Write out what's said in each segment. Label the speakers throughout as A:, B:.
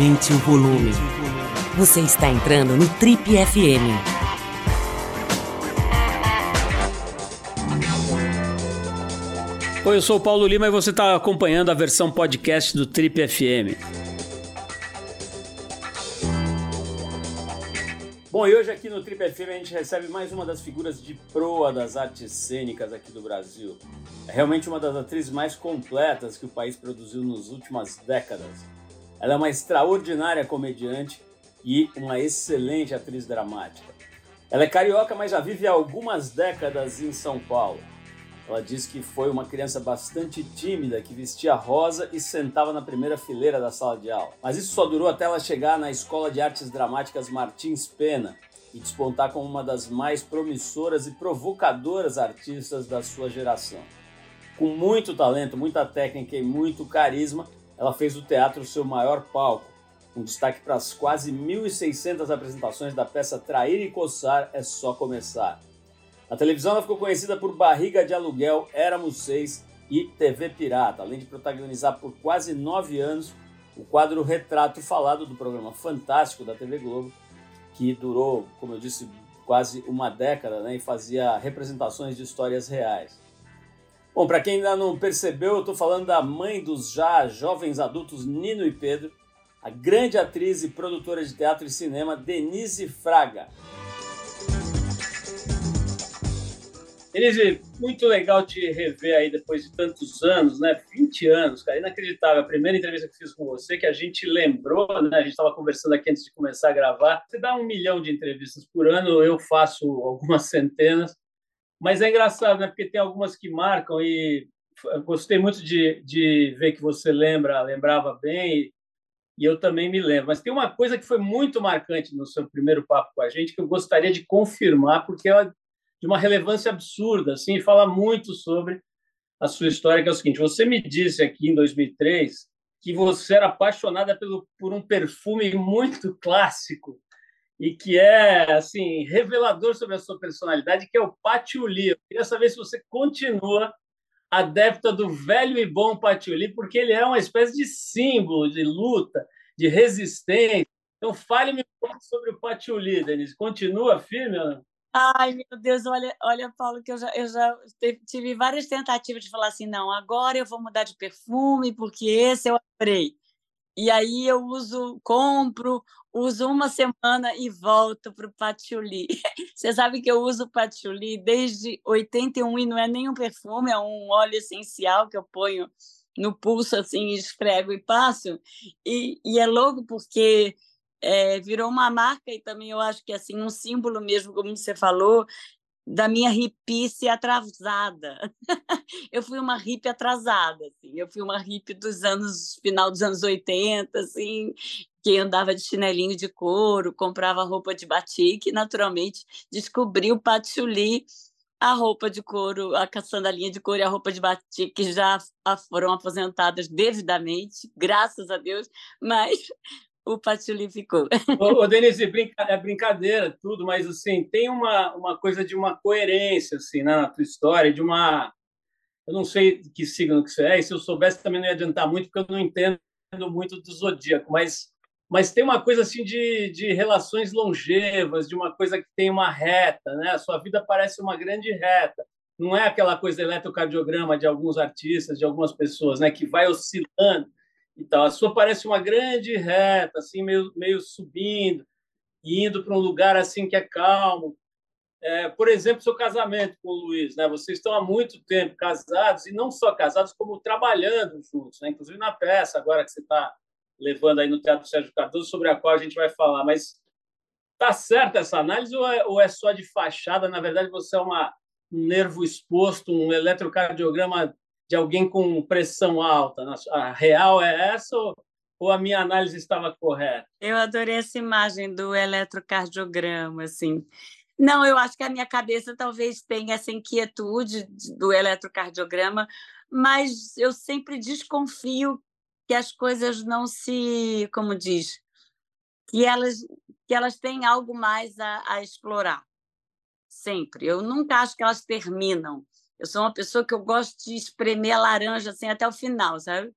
A: Aumente o volume. Você está entrando no Trip FM.
B: Oi, eu sou o Paulo Lima e você está acompanhando a versão podcast do Trip FM. Bom, e hoje aqui no Trip FM a gente recebe mais uma das figuras de proa das artes cênicas aqui do Brasil. É realmente uma das atrizes mais completas que o país produziu nas últimas décadas. Ela é uma extraordinária comediante e uma excelente atriz dramática. Ela é carioca, mas já vive há algumas décadas em São Paulo. Ela diz que foi uma criança bastante tímida que vestia rosa e sentava na primeira fileira da sala de aula. Mas isso só durou até ela chegar na Escola de Artes Dramáticas Martins Pena e despontar como uma das mais promissoras e provocadoras artistas da sua geração. Com muito talento, muita técnica e muito carisma, ela fez o teatro seu maior palco, com destaque para as quase 1.600 apresentações da peça Trair e Coçar é Só Começar. Na televisão ela ficou conhecida por Barriga de Aluguel, Éramos Seis e TV Pirata, além de protagonizar por quase nove anos o quadro Retrato Falado do programa Fantástico da TV Globo, que durou, como eu disse, quase uma década né, e fazia representações de histórias reais. Bom, para quem ainda não percebeu, eu estou falando da mãe dos já jovens adultos Nino e Pedro, a grande atriz e produtora de teatro e cinema Denise Fraga. Denise, muito legal te rever aí depois de tantos anos, né? 20 anos, cara, inacreditável. A primeira entrevista que fiz com você, que a gente lembrou, né? A gente estava conversando aqui antes de começar a gravar. Você dá um milhão de entrevistas por ano, eu faço algumas centenas. Mas é engraçado, né? Porque tem algumas que marcam e gostei muito de, de ver que você lembra, lembrava bem e eu também me lembro. Mas tem uma coisa que foi muito marcante no seu primeiro papo com a gente que eu gostaria de confirmar, porque ela é de uma relevância absurda, assim, fala muito sobre a sua história, que é o seguinte: você me disse aqui em 2003 que você era apaixonada pelo, por um perfume muito clássico e que é assim revelador sobre a sua personalidade, que é o patchouli. Eu queria saber se você continua adepta do velho e bom patchouli, porque ele é uma espécie de símbolo de luta, de resistência. Então fale-me um pouco sobre o patchouli, Denise. Continua firme?
C: Ai, meu Deus, olha, olha, Paulo, que eu já, eu já tive várias tentativas de falar assim, não, agora eu vou mudar de perfume, porque esse eu adorei. E aí eu uso, compro, uso uma semana e volto para o patchouli. Você sabe que eu uso patchouli desde 81 e não é nem um perfume, é um óleo essencial que eu ponho no pulso assim, esfrego e passo. E, e é louco porque é, virou uma marca e também eu acho que assim um símbolo mesmo, como você falou, da minha hippie atrasada. eu fui uma hippie atrasada, assim. Eu fui uma hippie dos anos final dos anos 80, assim, que andava de chinelinho de couro, comprava roupa de batik, naturalmente descobri o patchouli, a roupa de couro, a sandalinha de couro e a roupa de batik que já foram aposentadas devidamente, graças a Deus, mas o patchouli ficou.
B: Ô, Denise, brinca, é brincadeira, tudo, mas assim, tem uma, uma coisa de uma coerência assim, né, na tua história, de uma. Eu não sei que signo que você é, e se eu soubesse também não ia adiantar muito, porque eu não entendo muito do zodíaco, mas, mas tem uma coisa assim de, de relações longevas, de uma coisa que tem uma reta, né? A sua vida parece uma grande reta. Não é aquela coisa eletrocardiograma de alguns artistas, de algumas pessoas, né, que vai oscilando então, a sua parece uma grande reta, assim, meio, meio subindo, indo para um lugar assim que é calmo. É, por exemplo, seu casamento com o Luiz, né? Vocês estão há muito tempo casados e não só casados, como trabalhando juntos, né? Inclusive na peça agora que você está levando aí no Teatro Sérgio Cardoso, sobre a qual a gente vai falar. Mas tá certa essa análise ou é, ou é só de fachada? Na verdade, você é uma, um nervo exposto, um eletrocardiograma de alguém com pressão alta? A real é essa ou, a minha análise estava correta?
C: Eu adorei essa imagem do eletrocardiograma, assim. Não, eu acho que a minha cabeça talvez tenha essa inquietude do eletrocardiograma, mas eu sempre desconfio que as coisas não se, como diz, que elas que elas têm algo mais a, a explorar. Sempre. Eu nunca acho que elas terminam. Eu sou uma pessoa que eu gosto de espremer a laranja assim até o final, sabe?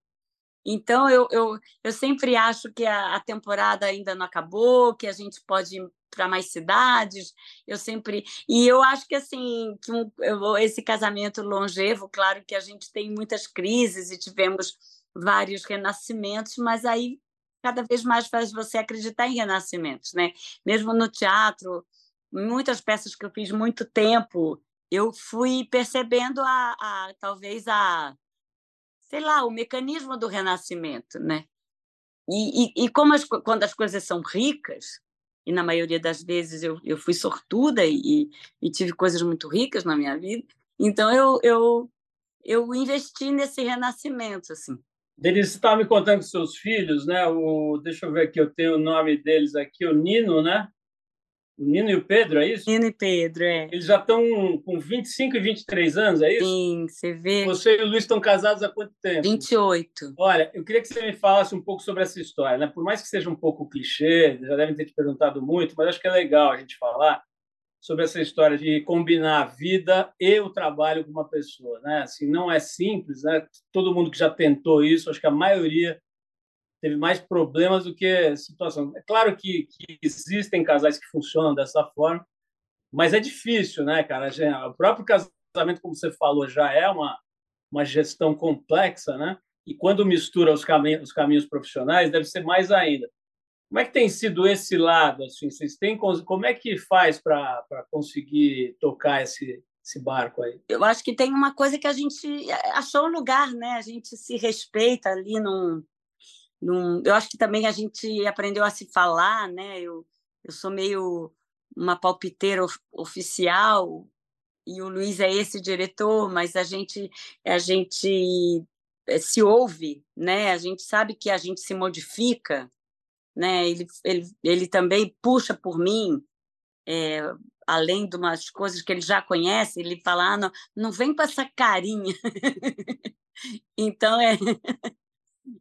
C: Então, eu, eu, eu sempre acho que a, a temporada ainda não acabou, que a gente pode ir para mais cidades. Eu sempre. E eu acho que, assim, que um, eu, esse casamento longevo, claro que a gente tem muitas crises e tivemos vários renascimentos, mas aí cada vez mais faz você acreditar em renascimentos, né? Mesmo no teatro, muitas peças que eu fiz muito tempo, eu fui percebendo a, a talvez a sei lá, o mecanismo do renascimento, né? E, e, e como as, quando as coisas são ricas, e na maioria das vezes eu, eu fui sortuda e, e tive coisas muito ricas na minha vida, então eu, eu, eu investi nesse renascimento, assim.
B: Denise, você estava me contando com seus filhos, né? O, deixa eu ver aqui, eu tenho o nome deles aqui, o Nino, né? O Nino e o Pedro, é isso?
C: Nino e Pedro, é.
B: Eles já estão com 25 e 23 anos, é isso?
C: Sim, você vê.
B: Você e o Luiz estão casados há quanto tempo?
C: 28.
B: Olha, eu queria que você me falasse um pouco sobre essa história, né? Por mais que seja um pouco clichê, já devem ter te perguntado muito, mas acho que é legal a gente falar sobre essa história de combinar a vida e o trabalho com uma pessoa, né? Assim, não é simples, né? Todo mundo que já tentou isso, acho que a maioria teve mais problemas do que situação. É claro que, que existem casais que funcionam dessa forma, mas é difícil, né, cara? O próprio casamento, como você falou, já é uma, uma gestão complexa, né? E quando mistura os caminhos, os caminhos profissionais, deve ser mais ainda. Como é que tem sido esse lado? Assim, vocês têm como é que faz para conseguir tocar esse, esse barco aí?
C: Eu acho que tem uma coisa que a gente achou um lugar, né? A gente se respeita ali num, num, eu acho que também a gente aprendeu a se falar, né? Eu, eu sou meio uma palpiteira of, oficial e o Luiz é esse diretor, mas a gente a gente eh, se ouve, né? A gente sabe que a gente se modifica, né? Ele ele, ele também puxa por mim, é, além de umas coisas que ele já conhece, ele fala: ah, não, não vem com essa carinha. então é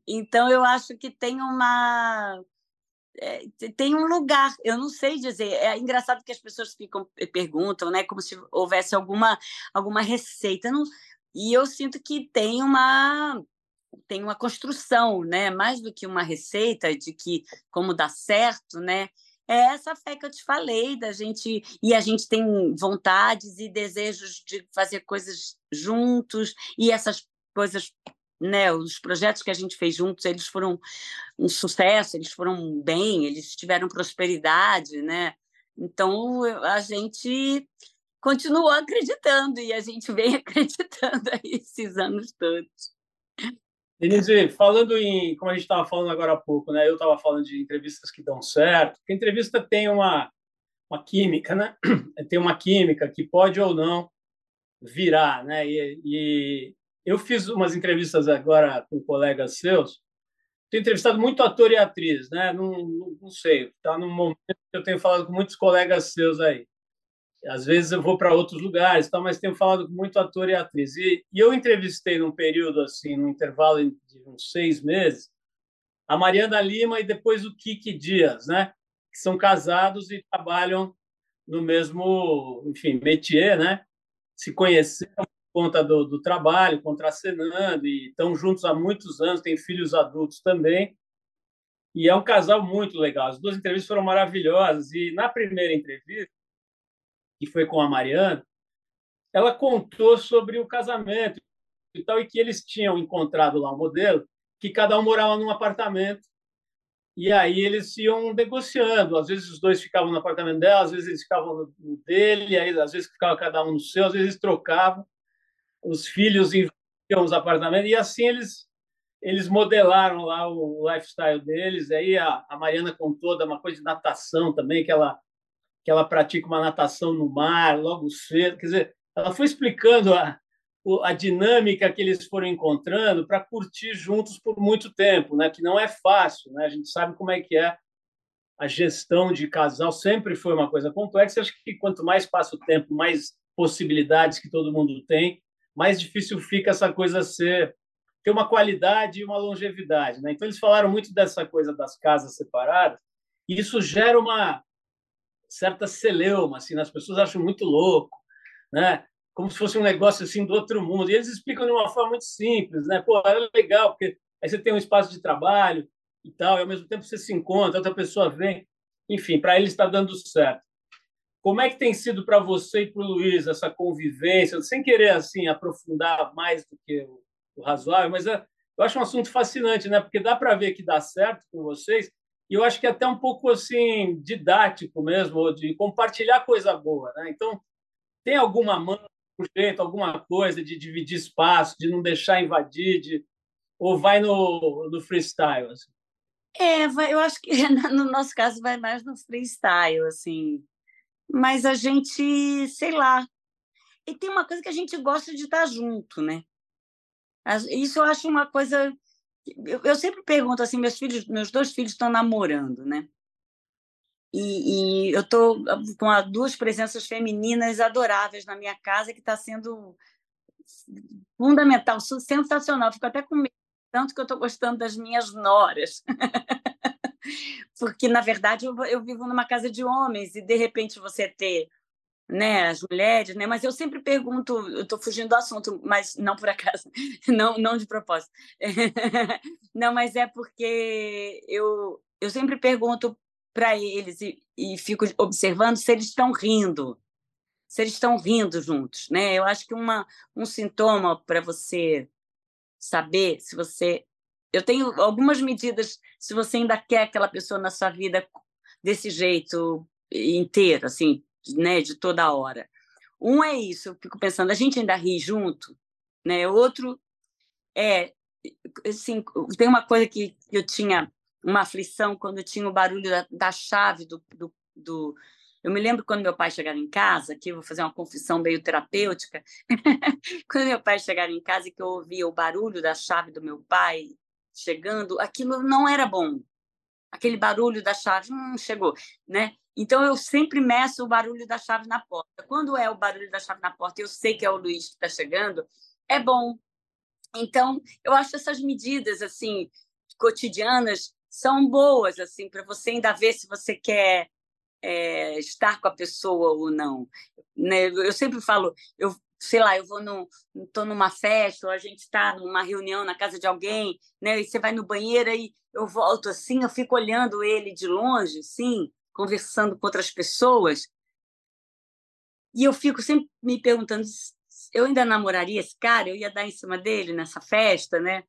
C: então, eu acho que tem uma. É, tem um lugar, eu não sei dizer. É engraçado que as pessoas ficam perguntam, né, como se houvesse alguma alguma receita. Não, e eu sinto que tem uma tem uma construção, né, mais do que uma receita de que como dá certo, né? É essa fé que eu te falei da gente e a gente tem vontades e desejos de fazer coisas juntos e essas coisas né, os projetos que a gente fez juntos, eles foram um sucesso, eles foram bem, eles tiveram prosperidade, né? Então a gente continuou acreditando e a gente vem acreditando aí esses anos todos.
B: Denise, falando em, como a gente estava falando agora há pouco, né? Eu estava falando de entrevistas que dão certo. A entrevista tem uma uma química, né? Tem uma química que pode ou não virar, né? E, e eu fiz umas entrevistas agora com colegas seus. Tenho entrevistado muito ator e atriz, né? Não, não, não sei, está num momento que eu tenho falado com muitos colegas seus aí. Às vezes eu vou para outros lugares, tá? mas tenho falado com muito ator e atriz. E, e eu entrevistei num período assim, num intervalo de uns seis meses, a Mariana Lima e depois o Kiki Dias, né? Que são casados e trabalham no mesmo, enfim, métier, né? Se conheceram conta do, do trabalho, contracenando, e estão juntos há muitos anos, têm filhos adultos também. E é um casal muito legal. As duas entrevistas foram maravilhosas. E na primeira entrevista, que foi com a Mariana, ela contou sobre o casamento e tal, e que eles tinham encontrado lá um modelo que cada um morava num apartamento e aí eles iam negociando. Às vezes os dois ficavam no apartamento dela, às vezes eles ficavam no dele, aí às vezes ficava cada um no seu, às vezes trocavam os filhos investiam os apartamentos, e assim eles eles modelaram lá o lifestyle deles. Aí a, a Mariana contou de uma coisa de natação também, que ela, que ela pratica uma natação no mar logo cedo. Quer dizer, ela foi explicando a, a dinâmica que eles foram encontrando para curtir juntos por muito tempo, né? que não é fácil. Né? A gente sabe como é que é a gestão de casal, sempre foi uma coisa complexa. Acho que quanto mais passa o tempo, mais possibilidades que todo mundo tem, mais difícil fica essa coisa ser ter uma qualidade e uma longevidade, né? Então eles falaram muito dessa coisa das casas separadas e isso gera uma certa celeuma, assim, né? as pessoas acham muito louco, né? Como se fosse um negócio assim do outro mundo. E eles explicam de uma forma muito simples, né? Pô, é legal porque aí você tem um espaço de trabalho e tal, e ao mesmo tempo você se encontra, outra pessoa vem. Enfim, para ele está dando certo. Como é que tem sido para você e para o Luiz essa convivência, sem querer assim aprofundar mais do que o, o razoável, mas é, eu acho um assunto fascinante, né? Porque dá para ver que dá certo com vocês, e eu acho que é até um pouco assim didático mesmo, de compartilhar coisa boa, né? Então, tem alguma mão, jeito, alguma coisa de dividir espaço, de não deixar invadir, de... ou vai no, no freestyle? Assim?
C: É, eu acho que no nosso caso vai mais no freestyle, assim. Mas a gente, sei lá. E tem uma coisa que a gente gosta de estar junto, né? Isso eu acho uma coisa. Eu, sempre pergunto assim, meus filhos, meus dois filhos estão namorando, né? E, e eu estou com duas presenças femininas adoráveis na minha casa que está sendo fundamental, sensacional. Fico até com medo, tanto que eu estou gostando das minhas noras. Porque, na verdade, eu, eu vivo numa casa de homens e, de repente, você ter né, as mulheres, né? Mas eu sempre pergunto, eu estou fugindo do assunto, mas não por acaso, não, não de propósito. não, mas é porque eu, eu sempre pergunto para eles e, e fico observando se eles estão rindo, se eles estão rindo juntos, né? Eu acho que uma, um sintoma para você saber se você eu tenho algumas medidas se você ainda quer aquela pessoa na sua vida desse jeito inteiro, assim, né, de toda hora. Um é isso, eu fico pensando, a gente ainda ri junto, né? Outro é, assim, tem uma coisa que eu tinha uma aflição quando tinha o barulho da, da chave do, do, do, Eu me lembro quando meu pai chegava em casa, que eu vou fazer uma confissão meio terapêutica, quando meu pai chegava em casa e que eu ouvia o barulho da chave do meu pai chegando, aquilo não era bom. Aquele barulho da chave não hum, chegou, né? Então eu sempre meço o barulho da chave na porta. Quando é o barulho da chave na porta, eu sei que é o Luiz que está chegando, é bom. Então eu acho essas medidas assim cotidianas são boas assim para você ainda ver se você quer é, estar com a pessoa ou não. Né? Eu sempre falo, eu sei lá, eu vou no, tô numa festa, ou a gente está numa reunião na casa de alguém, né? E você vai no banheiro e eu volto assim, eu fico olhando ele de longe, sim, conversando com outras pessoas. E eu fico sempre me perguntando, eu ainda namoraria esse cara? Eu ia dar em cima dele nessa festa, né?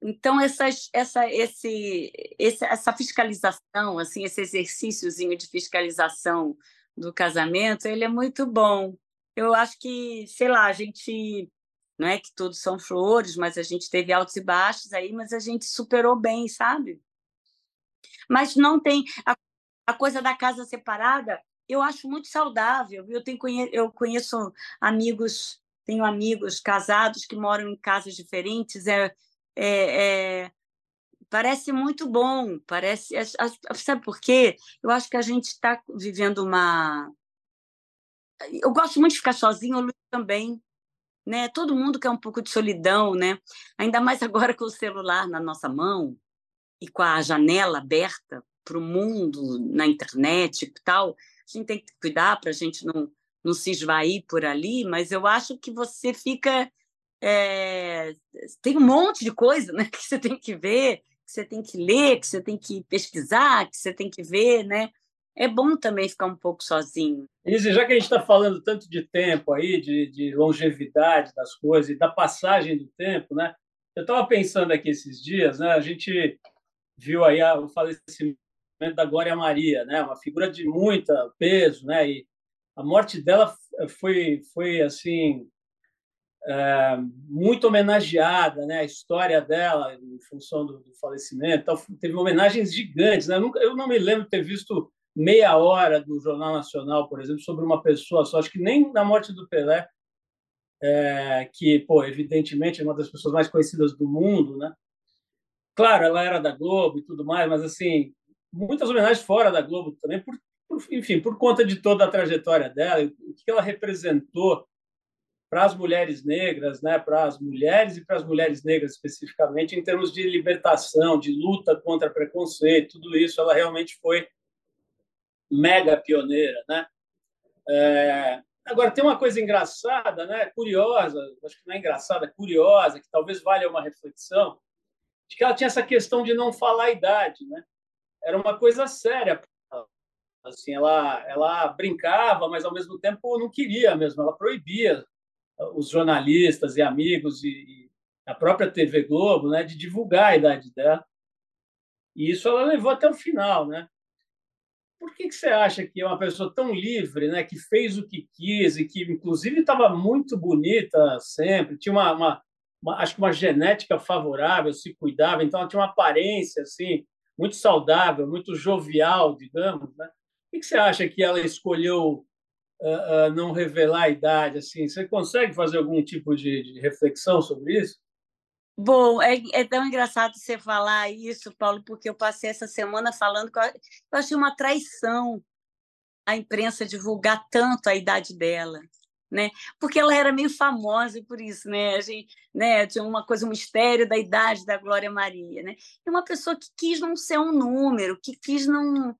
C: Então essas, essa, esse, essa fiscalização, assim, esse exercíciozinho de fiscalização do casamento, ele é muito bom eu acho que, sei lá, a gente não é que todos são flores, mas a gente teve altos e baixos aí, mas a gente superou bem, sabe? Mas não tem a, a coisa da casa separada, eu acho muito saudável. Eu tenho eu conheço amigos, tenho amigos casados que moram em casas diferentes, é, é, é parece muito bom, parece, é, sabe por quê? Eu acho que a gente está vivendo uma eu gosto muito de ficar sozinho, o Luiz também. Né? Todo mundo quer um pouco de solidão, né? Ainda mais agora com o celular na nossa mão e com a janela aberta para o mundo na internet e tal. A gente tem que cuidar para a gente não, não se esvair por ali, mas eu acho que você fica. É... Tem um monte de coisa né, que você tem que ver, que você tem que ler, que você tem que pesquisar, que você tem que ver, né? É bom também ficar um pouco sozinho.
B: Izzy, já que a gente está falando tanto de tempo aí, de, de, longevidade das coisas e da passagem do tempo, né? Eu estava pensando aqui esses dias, né? A gente viu aí o falecimento da Glória Maria, né? Uma figura de muita peso, né? E a morte dela foi foi assim é, muito homenageada, né? A história dela em função do, do falecimento, então, teve homenagens gigantes, né? Eu, nunca, eu não me lembro de ter visto meia hora do Jornal Nacional, por exemplo, sobre uma pessoa só. Acho que nem na morte do Pelé, é, que, pô, evidentemente é uma das pessoas mais conhecidas do mundo, né? Claro, ela era da Globo e tudo mais, mas assim, muitas homenagens fora da Globo também, por, por enfim, por conta de toda a trajetória dela, o que ela representou para as mulheres negras, né, para as mulheres e para as mulheres negras especificamente, em termos de libertação, de luta contra preconceito, tudo isso, ela realmente foi mega pioneira, né? É... Agora, tem uma coisa engraçada, né? curiosa, acho que não é engraçada, curiosa, que talvez valha uma reflexão, de que ela tinha essa questão de não falar a idade, né? Era uma coisa séria. Assim, ela, ela brincava, mas ao mesmo tempo não queria mesmo. Ela proibia os jornalistas e amigos e, e a própria TV Globo, né, de divulgar a idade dela. E isso ela levou até o final, né? Por que, que você acha que é uma pessoa tão livre, né, que fez o que quis e que, inclusive, estava muito bonita sempre, tinha uma, uma, uma, acho que uma genética favorável, se cuidava, então ela tinha uma aparência assim muito saudável, muito jovial, digamos, né? Por que, que você acha que ela escolheu uh, uh, não revelar a idade? Assim, você consegue fazer algum tipo de, de reflexão sobre isso?
C: Bom, é, é, tão engraçado você falar isso, Paulo, porque eu passei essa semana falando que eu, eu achei uma traição a imprensa divulgar tanto a idade dela. Né? Porque ela era meio famosa por isso, né? A gente, né? Tinha uma coisa, um mistério da idade da Glória Maria, né? E uma pessoa que quis não ser um número, que quis não,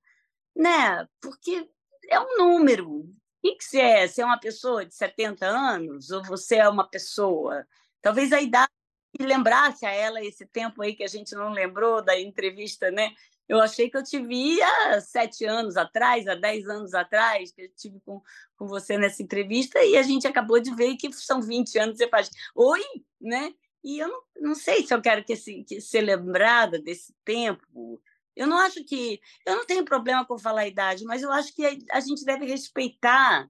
C: né? Porque é um número. O que, você é? Você é uma pessoa de 70 anos ou você é uma pessoa? Talvez a idade e lembrasse a ela esse tempo aí que a gente não lembrou da entrevista, né? Eu achei que eu te via sete anos atrás, há dez anos atrás, que eu tive com, com você nessa entrevista, e a gente acabou de ver que são 20 anos. Você faz, oi, né? E eu não, não sei se eu quero que, que ser lembrada desse tempo. Eu não acho que. Eu não tenho problema com falar a idade, mas eu acho que a, a gente deve respeitar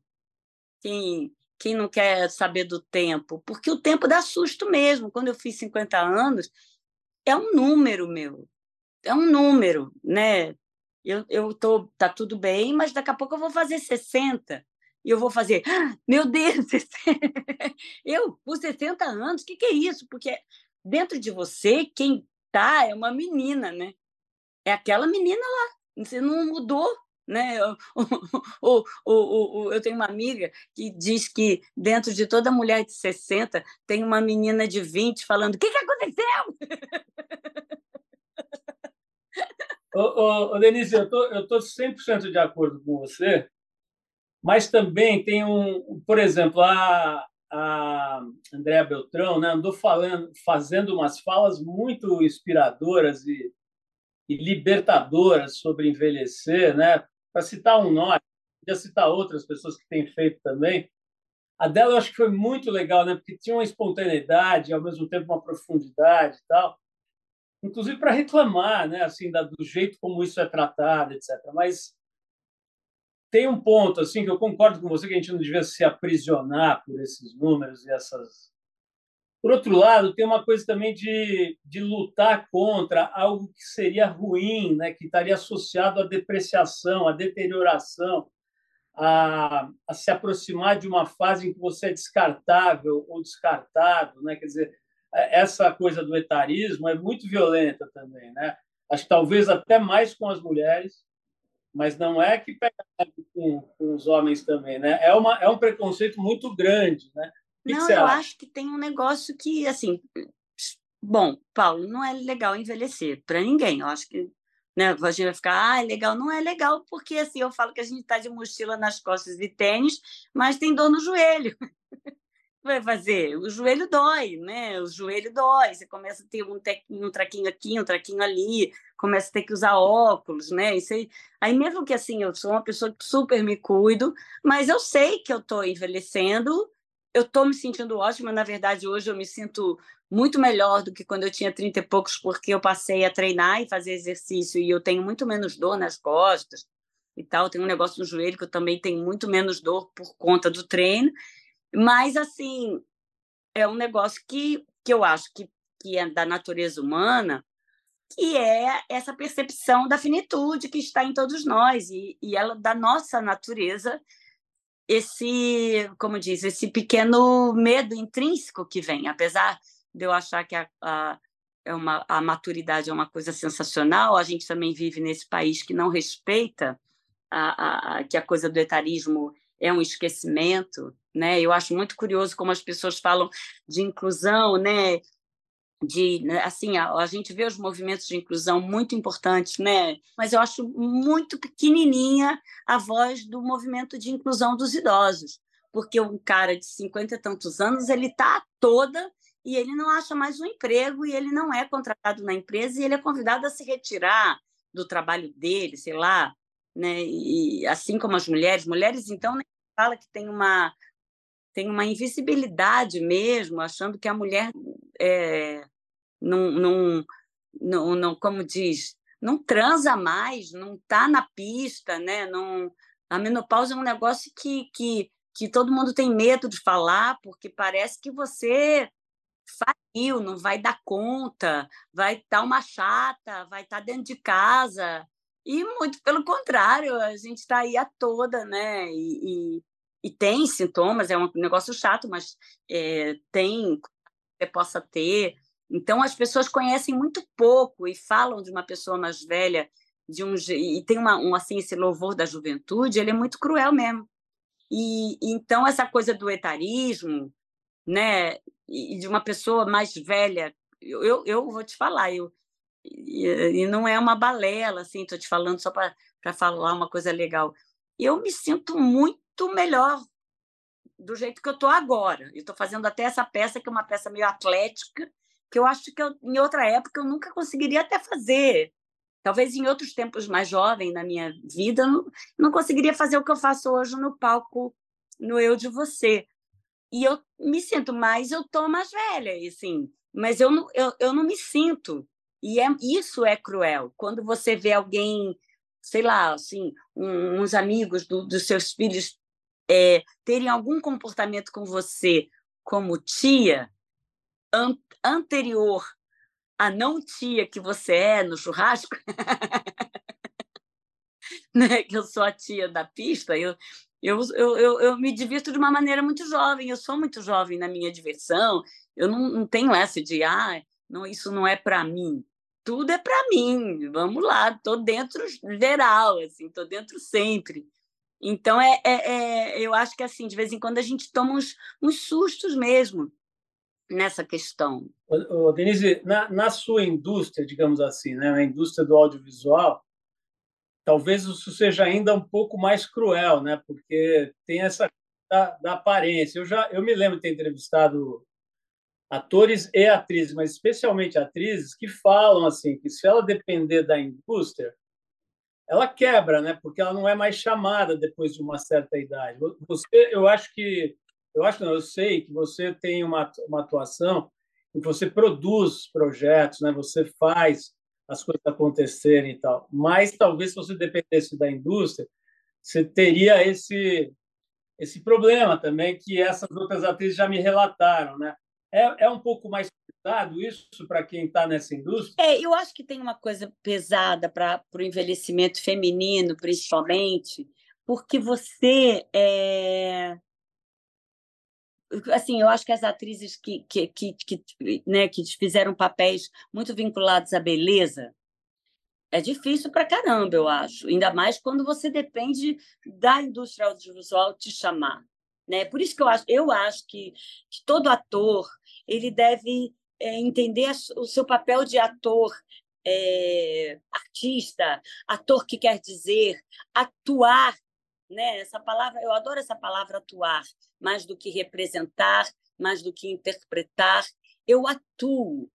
C: quem, quem não quer saber do tempo, porque o tempo dá susto mesmo. Quando eu fiz 50 anos, é um número meu, é um número, né? Eu, eu tô, tá tudo bem, mas daqui a pouco eu vou fazer 60 e eu vou fazer, ah, meu Deus, eu por 60 anos, o que, que é isso? Porque dentro de você, quem tá é uma menina, né? É aquela menina lá, você não mudou, né? O, o, o, eu tenho uma amiga que diz que dentro de toda mulher de 60 tem uma menina de 20 falando: o que, que aconteceu?
B: Ô, ô, ô, Denise, eu tô, eu tô 100% de acordo com você, mas também tem um, por exemplo, a, a Andréa Beltrão né, andou falando, fazendo umas falas muito inspiradoras e, e libertadoras sobre envelhecer, né? Para citar um nome, podia citar outras pessoas que têm feito também. A dela eu acho que foi muito legal, né? Porque tinha uma espontaneidade, ao mesmo tempo uma profundidade e tal. Inclusive para reclamar, né? Assim, da, do jeito como isso é tratado, etc. Mas tem um ponto assim que eu concordo com você que a gente não devia se aprisionar por esses números e essas por outro lado, tem uma coisa também de, de lutar contra algo que seria ruim, né? que estaria associado à depreciação, à deterioração, a, a se aproximar de uma fase em que você é descartável ou descartado. Né? Quer dizer, é, essa coisa do etarismo é muito violenta também. Né? Acho que talvez até mais com as mulheres, mas não é que pega com, com os homens também. Né? É, uma, é um preconceito muito grande. Né?
C: Não, eu acho que tem um negócio que, assim, bom, Paulo, não é legal envelhecer para ninguém. Eu acho que né, a gente vai ficar, ah, é legal. Não é legal, porque assim, eu falo que a gente está de mochila nas costas e tênis, mas tem dor no joelho. vai fazer? O joelho dói, né? O joelho dói. Você começa a ter um, tequinho, um traquinho aqui, um traquinho ali, começa a ter que usar óculos, né? Isso aí, aí mesmo que assim, eu sou uma pessoa que super me cuido, mas eu sei que eu estou envelhecendo eu estou me sentindo ótima. Na verdade, hoje eu me sinto muito melhor do que quando eu tinha 30 e poucos, porque eu passei a treinar e fazer exercício e eu tenho muito menos dor nas costas e tal. Tenho um negócio no joelho que eu também tenho muito menos dor por conta do treino. Mas, assim, é um negócio que, que eu acho que, que é da natureza humana, que é essa percepção da finitude que está em todos nós e, e ela da nossa natureza esse, como diz, esse pequeno medo intrínseco que vem, apesar de eu achar que a, a, é uma, a maturidade é uma coisa sensacional, a gente também vive nesse país que não respeita a, a, que a coisa do etarismo é um esquecimento, né? Eu acho muito curioso como as pessoas falam de inclusão, né? De né, assim a, a, gente vê os movimentos de inclusão muito importantes né mas eu acho muito pequenininha a voz do movimento de inclusão dos idosos porque um cara de cinquenta e tantos anos ele está toda e ele não acha mais um emprego e ele não é contratado na empresa e ele é convidado a se retirar do trabalho dele, sei lá, né? E assim como as mulheres, mulheres então fala que tem uma tem uma invisibilidade mesmo, achando que a mulher é, não, não, não, não, como diz, não transa mais, não está na pista, né? Não, a menopausa é um negócio que, que, que todo mundo tem medo de falar, porque parece que você faliu, não vai dar conta, vai estar uma chata, vai estar dentro de casa. E muito pelo contrário, a gente está aí a toda, né? E, e, e, tem sintomas, é um negócio chato, mas é, tem, você possa ter. Então, as pessoas conhecem muito pouco e falam de uma pessoa mais velha de um e tem uma, um assim esse louvor da juventude, ele é muito cruel mesmo. E então essa coisa do etarismo, né, e de uma pessoa mais velha, eu, eu vou te falar, eu e, e não é uma balela, assim, estou te falando só para falar uma coisa legal. Eu me sinto muito melhor do jeito que eu estou agora. Estou fazendo até essa peça, que é uma peça meio atlética, que eu acho que eu, em outra época eu nunca conseguiria até fazer. Talvez em outros tempos mais jovem na minha vida, eu não, não conseguiria fazer o que eu faço hoje no palco, no Eu de Você. E eu me sinto mais, eu estou mais velha, e, assim, mas eu não, eu, eu não me sinto. E é, isso é cruel. Quando você vê alguém, sei lá, assim, um, uns amigos do, dos seus filhos é, terem algum comportamento com você como tia, an anterior a não tia que você é no churrasco, né? que eu sou a tia da pista, eu, eu, eu, eu, eu, me divirto de uma maneira muito jovem, eu sou muito jovem na minha diversão, eu não, não tenho essa de, ah, não, isso não é para mim. Tudo é para mim, vamos lá, estou dentro geral, assim, estou dentro sempre. Então, é, é, é, eu acho que, assim, de vez em quando a gente toma uns, uns sustos mesmo nessa questão.
B: Ô, Denise, na, na sua indústria, digamos assim, né, na indústria do audiovisual, talvez isso seja ainda um pouco mais cruel, né? Porque tem essa da, da, aparência. Eu já eu me lembro de ter entrevistado atores e atrizes, mas especialmente atrizes que falam assim que se ela depender da indústria, ela quebra, né? Porque ela não é mais chamada depois de uma certa idade. Você, eu acho que eu acho não, eu sei que você tem uma, uma atuação em que você produz projetos, né? Você faz as coisas acontecerem e tal. Mas talvez se você dependesse da indústria, você teria esse esse problema também que essas outras atrizes já me relataram, né? É, é um pouco mais pesado isso para quem está nessa indústria?
C: É, eu acho que tem uma coisa pesada para o envelhecimento feminino, principalmente, porque você é, assim, eu acho que as atrizes que, que, que, que, né, que fizeram papéis muito vinculados à beleza, é difícil para caramba, eu acho. Ainda mais quando você depende da indústria audiovisual te chamar. Né? Por isso que eu acho, eu acho que, que todo ator ele deve é, entender o seu papel de ator é, artista, ator que quer dizer atuar né? Essa palavra, eu adoro essa palavra atuar, mais do que representar, mais do que interpretar. Eu atuo.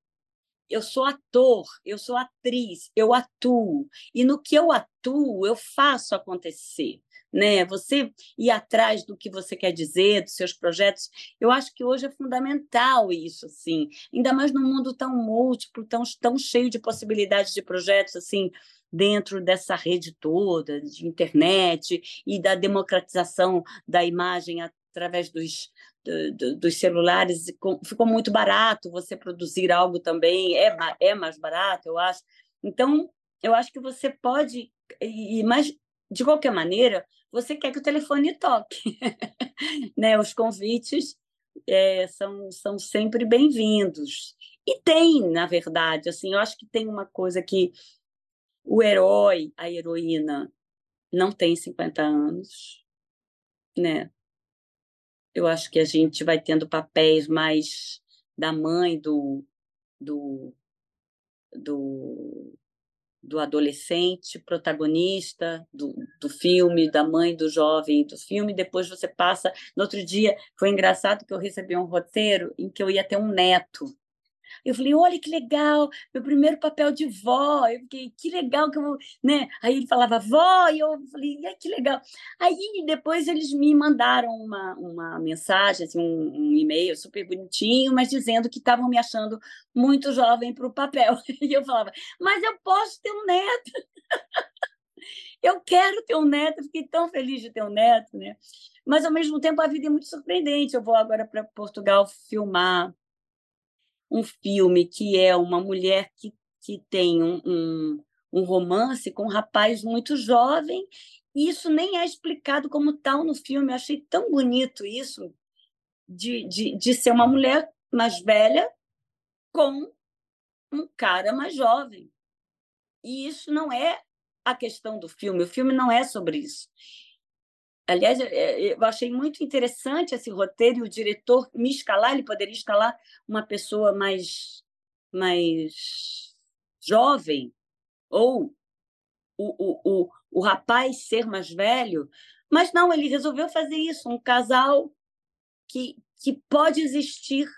C: Eu sou ator, eu sou atriz, eu atuo. E no que eu atuo, eu faço acontecer. Né? Você ir atrás do que você quer dizer, dos seus projetos, eu acho que hoje é fundamental isso, assim. Ainda mais num mundo tão múltiplo, tão, tão cheio de possibilidades de projetos, assim, dentro dessa rede toda de internet e da democratização da imagem através dos, do, dos celulares. Ficou muito barato você produzir algo também, é, é mais barato, eu acho. Então, eu acho que você pode, e, mas de qualquer maneira, você quer que o telefone toque. né? Os convites é, são, são sempre bem-vindos. E tem, na verdade, assim, eu acho que tem uma coisa que o herói, a heroína, não tem 50 anos, né? Eu acho que a gente vai tendo papéis mais da mãe, do, do, do do adolescente protagonista do, do filme, da mãe do jovem do filme, depois você passa. No outro dia, foi engraçado que eu recebi um roteiro em que eu ia ter um neto. Eu falei, olha que legal, meu primeiro papel de vó. Eu fiquei, que legal que eu vou, né? Aí ele falava, vó, e eu falei, que legal. Aí depois eles me mandaram uma, uma mensagem, assim, um, um e-mail super bonitinho, mas dizendo que estavam me achando muito jovem para o papel. E eu falava, mas eu posso ter um neto. eu quero ter um neto, fiquei tão feliz de ter um neto, né? Mas ao mesmo tempo a vida é muito surpreendente. Eu vou agora para Portugal filmar um filme que é uma mulher que, que tem um, um, um romance com um rapaz muito jovem, e isso nem é explicado como tal no filme. Eu achei tão bonito isso, de, de, de ser uma mulher mais velha com um cara mais jovem. E isso não é a questão do filme. O filme não é sobre isso. Aliás, eu achei muito interessante esse roteiro e o diretor me escalar, ele poderia escalar uma pessoa mais, mais jovem, ou o, o, o, o rapaz ser mais velho, mas não, ele resolveu fazer isso, um casal que, que pode existir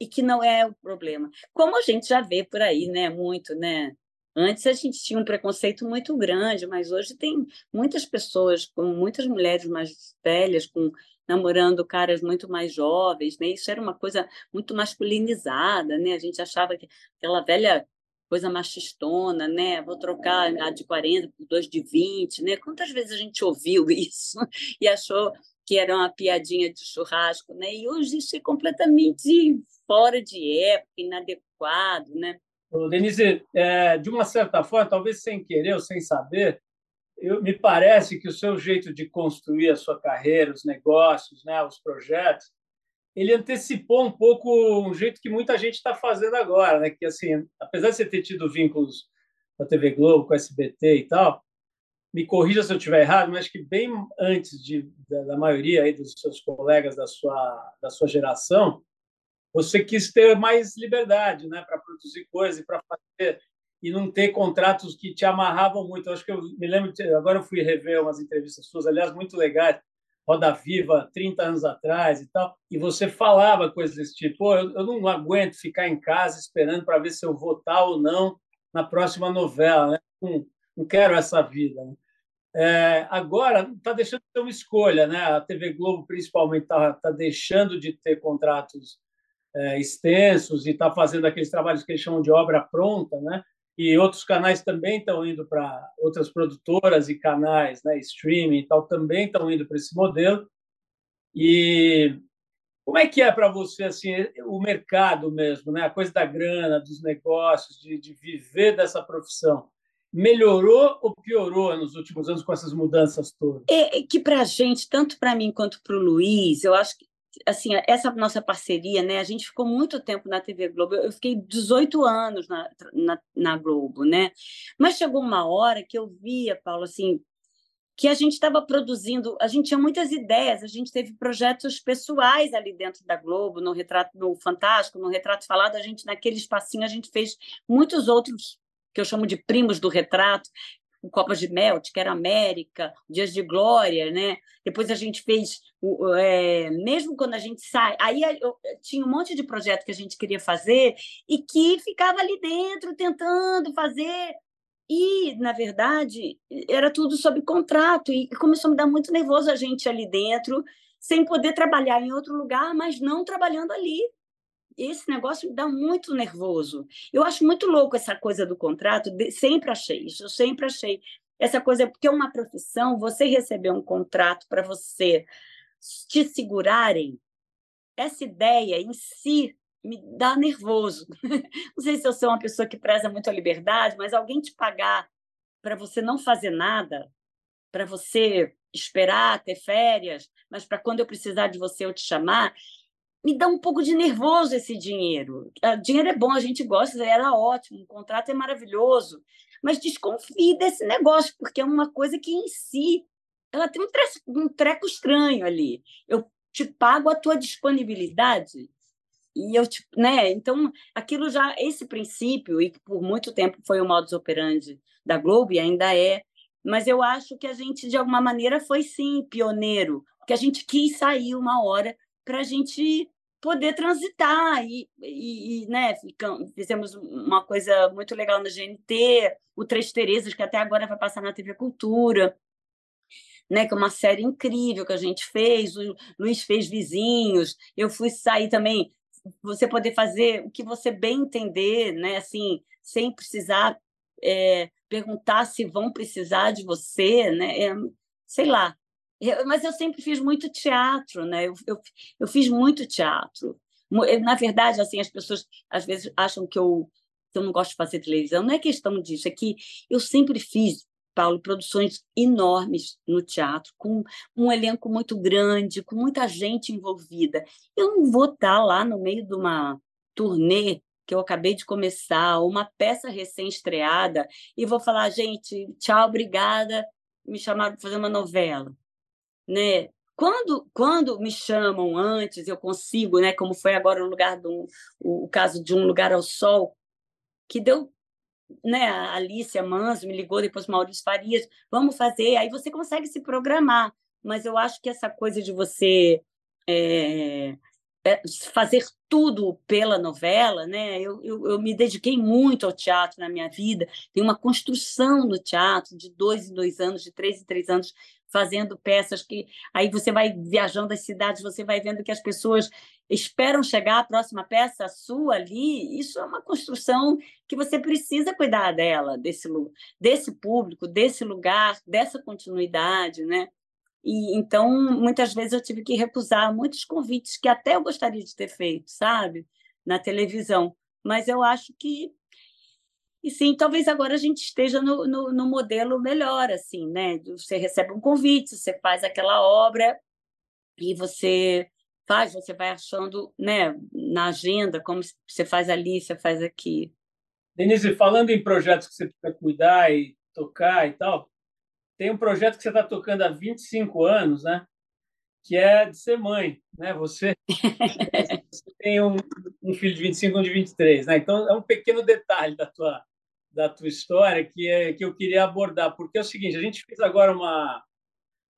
C: e que não é o problema. Como a gente já vê por aí, né? Muito, né? Antes a gente tinha um preconceito muito grande, mas hoje tem muitas pessoas, com muitas mulheres mais velhas, com namorando caras muito mais jovens, né? Isso era uma coisa muito masculinizada, né? A gente achava que aquela velha coisa machistona, né? Vou trocar a de 40 por dois de 20, né? Quantas vezes a gente ouviu isso e achou que era uma piadinha de churrasco, né? E hoje isso é completamente fora de época, inadequado, né?
B: Denise, é, de uma certa forma, talvez sem querer ou sem saber, eu, me parece que o seu jeito de construir a sua carreira, os negócios, né, os projetos, ele antecipou um pouco um jeito que muita gente está fazendo agora, né? Que assim, apesar de você ter tido vínculos com a TV Globo, com a SBT e tal, me corrija se eu estiver errado, mas que bem antes de, da, da maioria aí dos seus colegas da sua da sua geração, você quis ter mais liberdade né, para produzir coisas e para fazer e não ter contratos que te amarravam muito. Eu acho que eu me lembro, agora eu fui rever umas entrevistas suas, aliás, muito legais, Roda Viva, 30 anos atrás e tal, e você falava coisas desse tipo, eu, eu não aguento ficar em casa esperando para ver se eu vou estar ou não na próxima novela, né? não, não quero essa vida. Né? É, agora está deixando de ter uma escolha, né? A TV Globo principalmente está tá deixando de ter contratos é, extensos e está fazendo aqueles trabalhos que eles chamam de obra pronta, né? E outros canais também estão indo para outras produtoras e canais, né, streaming e tal, também estão indo para esse modelo. E como é que é para você assim o mercado mesmo, né? A coisa da grana, dos negócios, de, de viver dessa profissão melhorou ou piorou nos últimos anos com essas mudanças todas?
C: É, é que para a gente, tanto para mim quanto para o Luiz, eu acho que assim, essa nossa parceria, né? A gente ficou muito tempo na TV Globo. Eu fiquei 18 anos na, na, na Globo, né? Mas chegou uma hora que eu via, Paulo, assim, que a gente estava produzindo, a gente tinha muitas ideias, a gente teve projetos pessoais ali dentro da Globo, no retrato no Fantástico, no retrato falado, a gente naquele espacinho a gente fez muitos outros que eu chamo de primos do retrato, o Copas de Melt, que era América, Dias de Glória, né? Depois a gente fez, é, mesmo quando a gente sai, aí eu, tinha um monte de projeto que a gente queria fazer e que ficava ali dentro tentando fazer. E, na verdade, era tudo sob contrato e começou a me dar muito nervoso a gente ali dentro, sem poder trabalhar em outro lugar, mas não trabalhando ali esse negócio me dá muito nervoso. Eu acho muito louco essa coisa do contrato, sempre achei isso, eu sempre achei essa coisa, porque é uma profissão, você receber um contrato para você te segurarem, essa ideia em si me dá nervoso. Não sei se eu sou uma pessoa que preza muito a liberdade, mas alguém te pagar para você não fazer nada, para você esperar ter férias, mas para quando eu precisar de você eu te chamar, me dá um pouco de nervoso esse dinheiro. Ah, dinheiro é bom, a gente gosta, era ótimo, o contrato é maravilhoso, mas desconfie desse negócio, porque é uma coisa que em si ela tem um treco, um treco estranho ali. Eu te pago a tua disponibilidade e eu te, né? Então, aquilo já esse princípio e que por muito tempo foi o modus operandi da Globo e ainda é. Mas eu acho que a gente, de alguma maneira, foi sim pioneiro, porque a gente quis sair uma hora para a gente poder transitar e, e, e né, fizemos uma coisa muito legal na GNT, o Três Terezas, que até agora vai passar na TV Cultura, né, que é uma série incrível que a gente fez, o Luiz fez Vizinhos, eu fui sair também, você poder fazer o que você bem entender, né, assim, sem precisar é, perguntar se vão precisar de você, né, é, sei lá, eu, mas eu sempre fiz muito teatro, né? Eu, eu, eu fiz muito teatro. Na verdade, assim, as pessoas às vezes acham que eu, que eu não gosto de fazer televisão. Não é questão disso, é que eu sempre fiz, Paulo, produções enormes no teatro, com um elenco muito grande, com muita gente envolvida. Eu não vou estar lá no meio de uma turnê que eu acabei de começar, uma peça recém-estreada, e vou falar, gente, tchau, obrigada, me chamaram para fazer uma novela né? Quando, quando me chamam antes, eu consigo, né? Como foi agora o lugar do o, o caso de um lugar ao sol, que deu, né? A Alicia Manso me ligou, depois Maurício Farias, vamos fazer. Aí você consegue se programar, mas eu acho que essa coisa de você é, é, fazer tudo pela novela, né? Eu, eu, eu, me dediquei muito ao teatro na minha vida. Tem uma construção no teatro de dois em dois anos, de três em três anos, fazendo peças que aí você vai viajando as cidades, você vai vendo que as pessoas esperam chegar a próxima peça sua ali. Isso é uma construção que você precisa cuidar dela, desse desse público, desse lugar, dessa continuidade, né? E então muitas vezes eu tive que recusar muitos convites que até eu gostaria de ter feito, sabe, na televisão. Mas eu acho que e sim, talvez agora a gente esteja no, no, no, modelo melhor, assim, né? Você recebe um convite, você faz aquela obra e você faz, você vai achando, né, na agenda, como você faz ali, você faz aqui.
B: Denise, falando em projetos que você precisa cuidar e tocar e tal, tem um projeto que você está tocando há 25 anos, né? Que é de ser mãe, né? Você, você tem um, um filho de 25 e um de 23, né? Então é um pequeno detalhe da tua da tua história que é que eu queria abordar, porque é o seguinte, a gente fez agora uma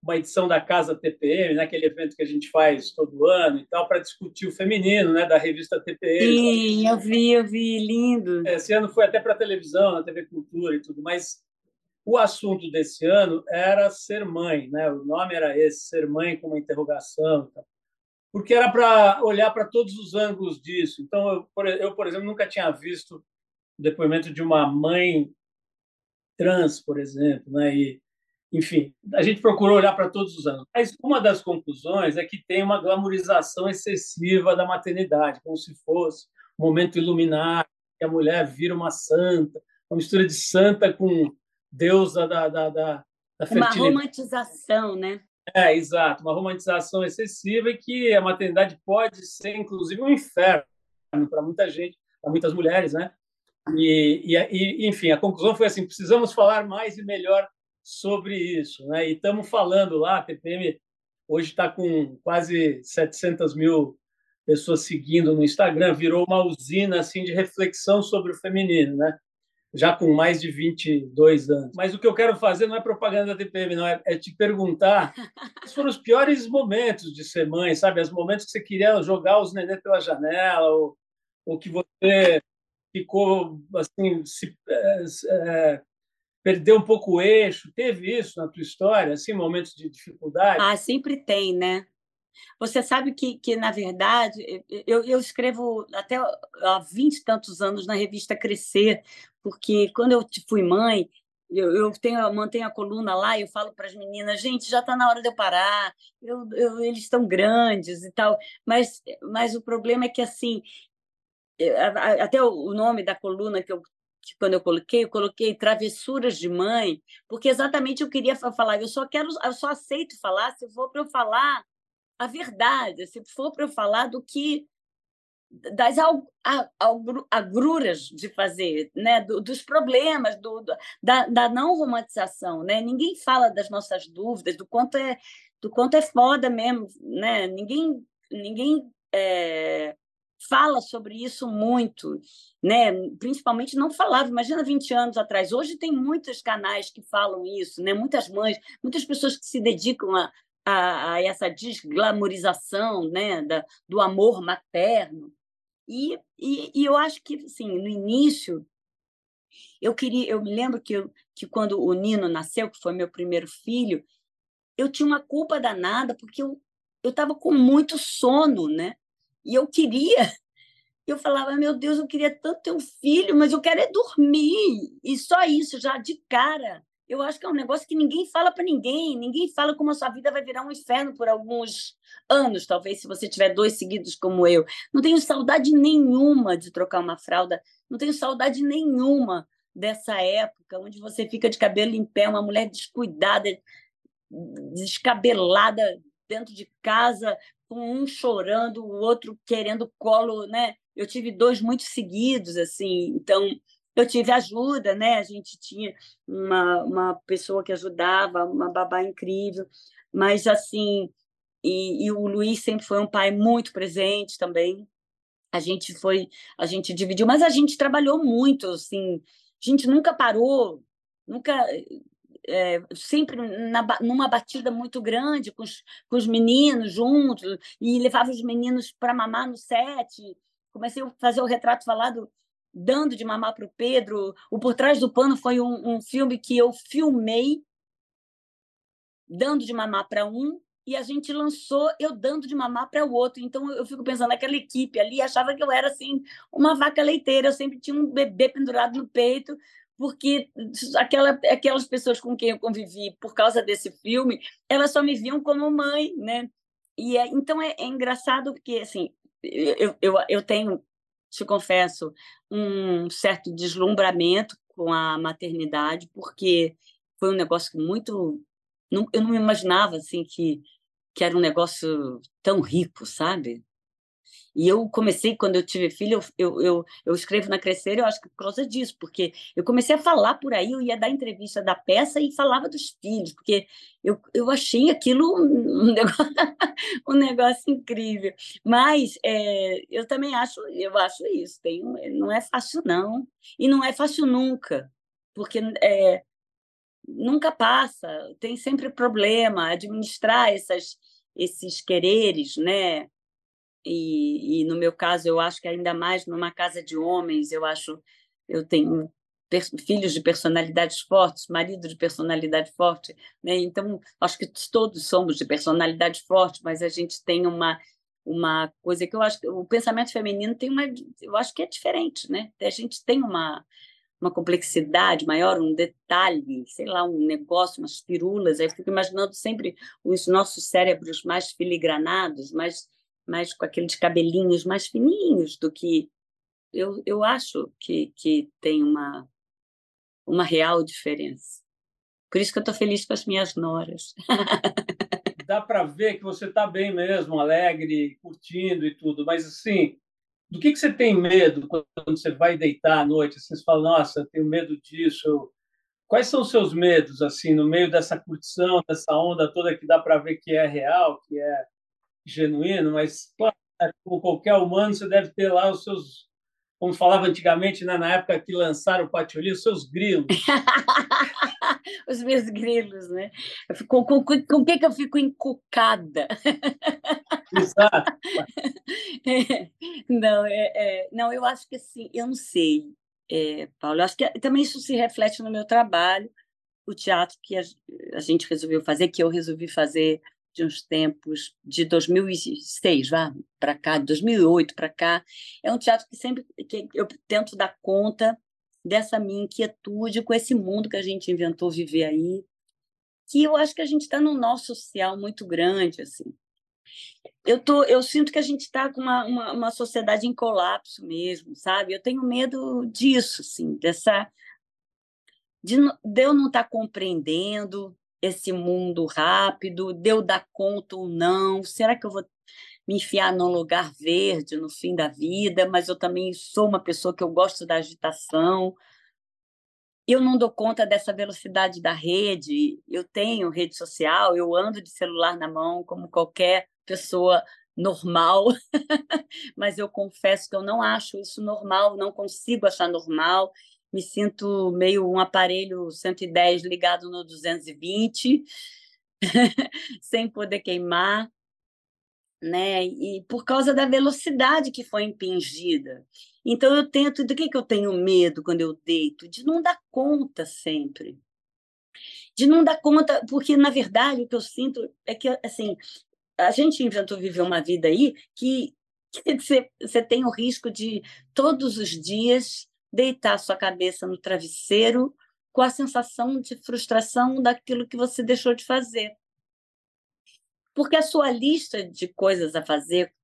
B: uma edição da Casa TPM, né, aquele evento que a gente faz todo ano e tal, para discutir o feminino, né, da revista TPM.
C: Sim, eu vi, eu vi, lindo.
B: Esse ano foi até para televisão, na TV Cultura e tudo, mas o assunto desse ano era ser mãe, né? O nome era esse, ser mãe com uma interrogação, porque era para olhar para todos os ângulos disso. Então, eu por, eu, por exemplo, nunca tinha visto o depoimento de uma mãe trans, por exemplo, né? E, enfim, a gente procurou olhar para todos os anos. Mas uma das conclusões é que tem uma glamorização excessiva da maternidade, como se fosse um momento iluminado, que a mulher vira uma santa, uma mistura de santa com deusa da, da, da, da fertilidade.
C: Uma romantização, né?
B: É, exato, uma romantização excessiva e que a maternidade pode ser, inclusive, um inferno para muita gente, para muitas mulheres, né? E, e, enfim, a conclusão foi assim: precisamos falar mais e melhor sobre isso. Né? E estamos falando lá, a TPM hoje está com quase 700 mil pessoas seguindo no Instagram, virou uma usina assim de reflexão sobre o feminino, né? já com mais de 22 anos. Mas o que eu quero fazer não é propaganda da TPM, não, é, é te perguntar quais foram os piores momentos de ser mãe, sabe? Os momentos que você queria jogar os neném pela janela, ou, ou que você ficou assim, se, é, é, perdeu um pouco o eixo. Teve isso na tua história, assim, momentos de dificuldade?
C: Ah, sempre tem, né? Você sabe que, que na verdade, eu, eu escrevo até há vinte e tantos anos na revista Crescer, porque quando eu fui mãe, eu, eu, tenho, eu mantenho a coluna lá e eu falo para as meninas, gente, já está na hora de eu parar, eu, eu, eles estão grandes e tal, mas, mas o problema é que, assim, até o nome da coluna que eu que quando eu coloquei, eu coloquei travessuras de mãe, porque exatamente eu queria falar, eu só quero, eu só aceito falar se for para eu falar a verdade, se for para eu falar do que das agruras de fazer, né? Do, dos problemas, do, da, da, não romantização. Né? Ninguém fala das nossas dúvidas, do quanto é, do quanto é foda mesmo. Né? Ninguém, ninguém é, fala sobre isso muito, né? Principalmente não falava, imagina 20 anos atrás. Hoje tem muitos canais que falam isso, né? Muitas mães, muitas pessoas que se dedicam a, a, a essa desglamorização, né, da, do amor materno. E, e, e, eu acho que, assim, no início, eu queria, eu me lembro que, eu, que quando o Nino nasceu, que foi meu primeiro filho, eu tinha uma culpa danada porque eu eu estava com muito sono, né? E eu queria, eu falava, meu Deus, eu queria tanto ter um filho, mas eu quero é dormir. E só isso, já de cara. Eu acho que é um negócio que ninguém fala para ninguém, ninguém fala como a sua vida vai virar um inferno por alguns anos, talvez, se você tiver dois seguidos como eu. Não tenho saudade nenhuma de trocar uma fralda, não tenho saudade nenhuma dessa época onde você fica de cabelo em pé, uma mulher descuidada, descabelada dentro de casa, com um chorando, o outro querendo colo, né? Eu tive dois muito seguidos, assim, então eu tive ajuda, né? A gente tinha uma, uma pessoa que ajudava, uma babá incrível, mas assim, e, e o Luiz sempre foi um pai muito presente também. A gente foi, a gente dividiu, mas a gente trabalhou muito, assim, a gente nunca parou, nunca é, sempre na, numa batida muito grande com os, com os meninos juntos e levava os meninos para mamar no set. Comecei a fazer o retrato falado dando de mamar para o Pedro. O Por Trás do Pano foi um, um filme que eu filmei dando de mamar para um e a gente lançou eu dando de mamar para o outro. Então eu fico pensando naquela equipe ali, achava que eu era assim uma vaca leiteira, eu sempre tinha um bebê pendurado no peito, porque aquela, aquelas pessoas com quem eu convivi por causa desse filme, elas só me viam como mãe, né? E é, então é, é, engraçado porque assim eu, eu, eu tenho, te confesso, um certo deslumbramento com a maternidade, porque foi um negócio muito não, eu não imaginava assim que que era um negócio tão rico, sabe? E eu comecei, quando eu tive filho, eu, eu, eu escrevo na Crescer, eu acho que por causa disso, porque eu comecei a falar por aí, eu ia dar entrevista da peça e falava dos filhos, porque eu, eu achei aquilo um negócio, um negócio incrível. Mas é, eu também acho, eu acho isso, tem, não é fácil não, e não é fácil nunca, porque é, nunca passa, tem sempre problema, administrar essas, esses quereres, né? E, e no meu caso eu acho que ainda mais numa casa de homens eu acho eu tenho filhos de personalidades fortes, marido de personalidade forte, né? Então acho que todos somos de personalidade forte, mas a gente tem uma uma coisa que eu acho que o pensamento feminino tem uma eu acho que é diferente, né? A gente tem uma uma complexidade maior, um detalhe, sei lá, um negócio, umas pirulas. Aí eu fico imaginando sempre os nossos cérebros mais filigranados, mais mais com aqueles cabelinhos mais fininhos do que eu, eu acho que, que tem uma, uma real diferença. Por isso que eu estou feliz com as minhas noras.
D: Dá para ver que você está bem mesmo, alegre, curtindo e tudo, mas assim, do que, que você tem medo quando você vai deitar à noite? Assim, você fala, nossa, eu tenho medo disso. Quais são os seus medos, assim, no meio dessa curtição, dessa onda toda que dá para ver que é real, que é genuíno, mas claro, né, como qualquer humano, você deve ter lá os seus, como falava antigamente, né, na época que lançaram o Patioli, os seus grilos.
C: os meus grilos, né? Com, com, com, com que, que eu fico encucada? Exato. não, é, é, não, eu acho que assim, eu não sei, é, Paulo, eu acho que também isso se reflete no meu trabalho, o teatro que a, a gente resolveu fazer, que eu resolvi fazer de uns tempos de 2006 para cá, 2008 para cá. É um teatro que sempre que eu tento dar conta dessa minha inquietude com esse mundo que a gente inventou viver aí, que eu acho que a gente está num nó social muito grande assim. Eu tô, eu sinto que a gente está com uma, uma, uma sociedade em colapso mesmo, sabe? Eu tenho medo disso, assim, dessa de, de eu não estar tá compreendendo esse mundo rápido, de eu dar conta ou não? Será que eu vou me enfiar num lugar verde no fim da vida? Mas eu também sou uma pessoa que eu gosto da agitação. Eu não dou conta dessa velocidade da rede. Eu tenho rede social, eu ando de celular na mão, como qualquer pessoa normal, mas eu confesso que eu não acho isso normal, não consigo achar normal. Me sinto meio um aparelho 110 ligado no 220, sem poder queimar, né? E por causa da velocidade que foi impingida. Então eu tento, do que que eu tenho medo quando eu deito? De não dar conta sempre. De não dar conta, porque na verdade o que eu sinto é que assim, a gente inventou viver uma vida aí que, você tem o risco de todos os dias deitar sua cabeça no travesseiro com a sensação de frustração daquilo que você deixou de fazer. Porque a sua lista de coisas a fazer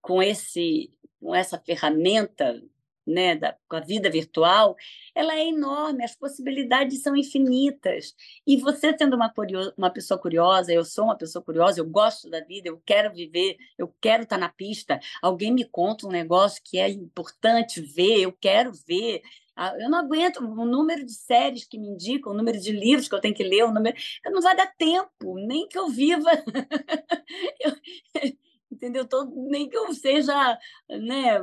C: com esse com essa ferramenta né, da, com a vida virtual, ela é enorme, as possibilidades são infinitas. E você sendo uma, uma pessoa curiosa, eu sou uma pessoa curiosa, eu gosto da vida, eu quero viver, eu quero estar na pista, alguém me conta um negócio que é importante ver, eu quero ver. Ah, eu não aguento o número de séries que me indicam, o número de livros que eu tenho que ler, o número... não vai dar tempo, nem que eu viva. eu entendeu? Todo, nem que eu seja, né,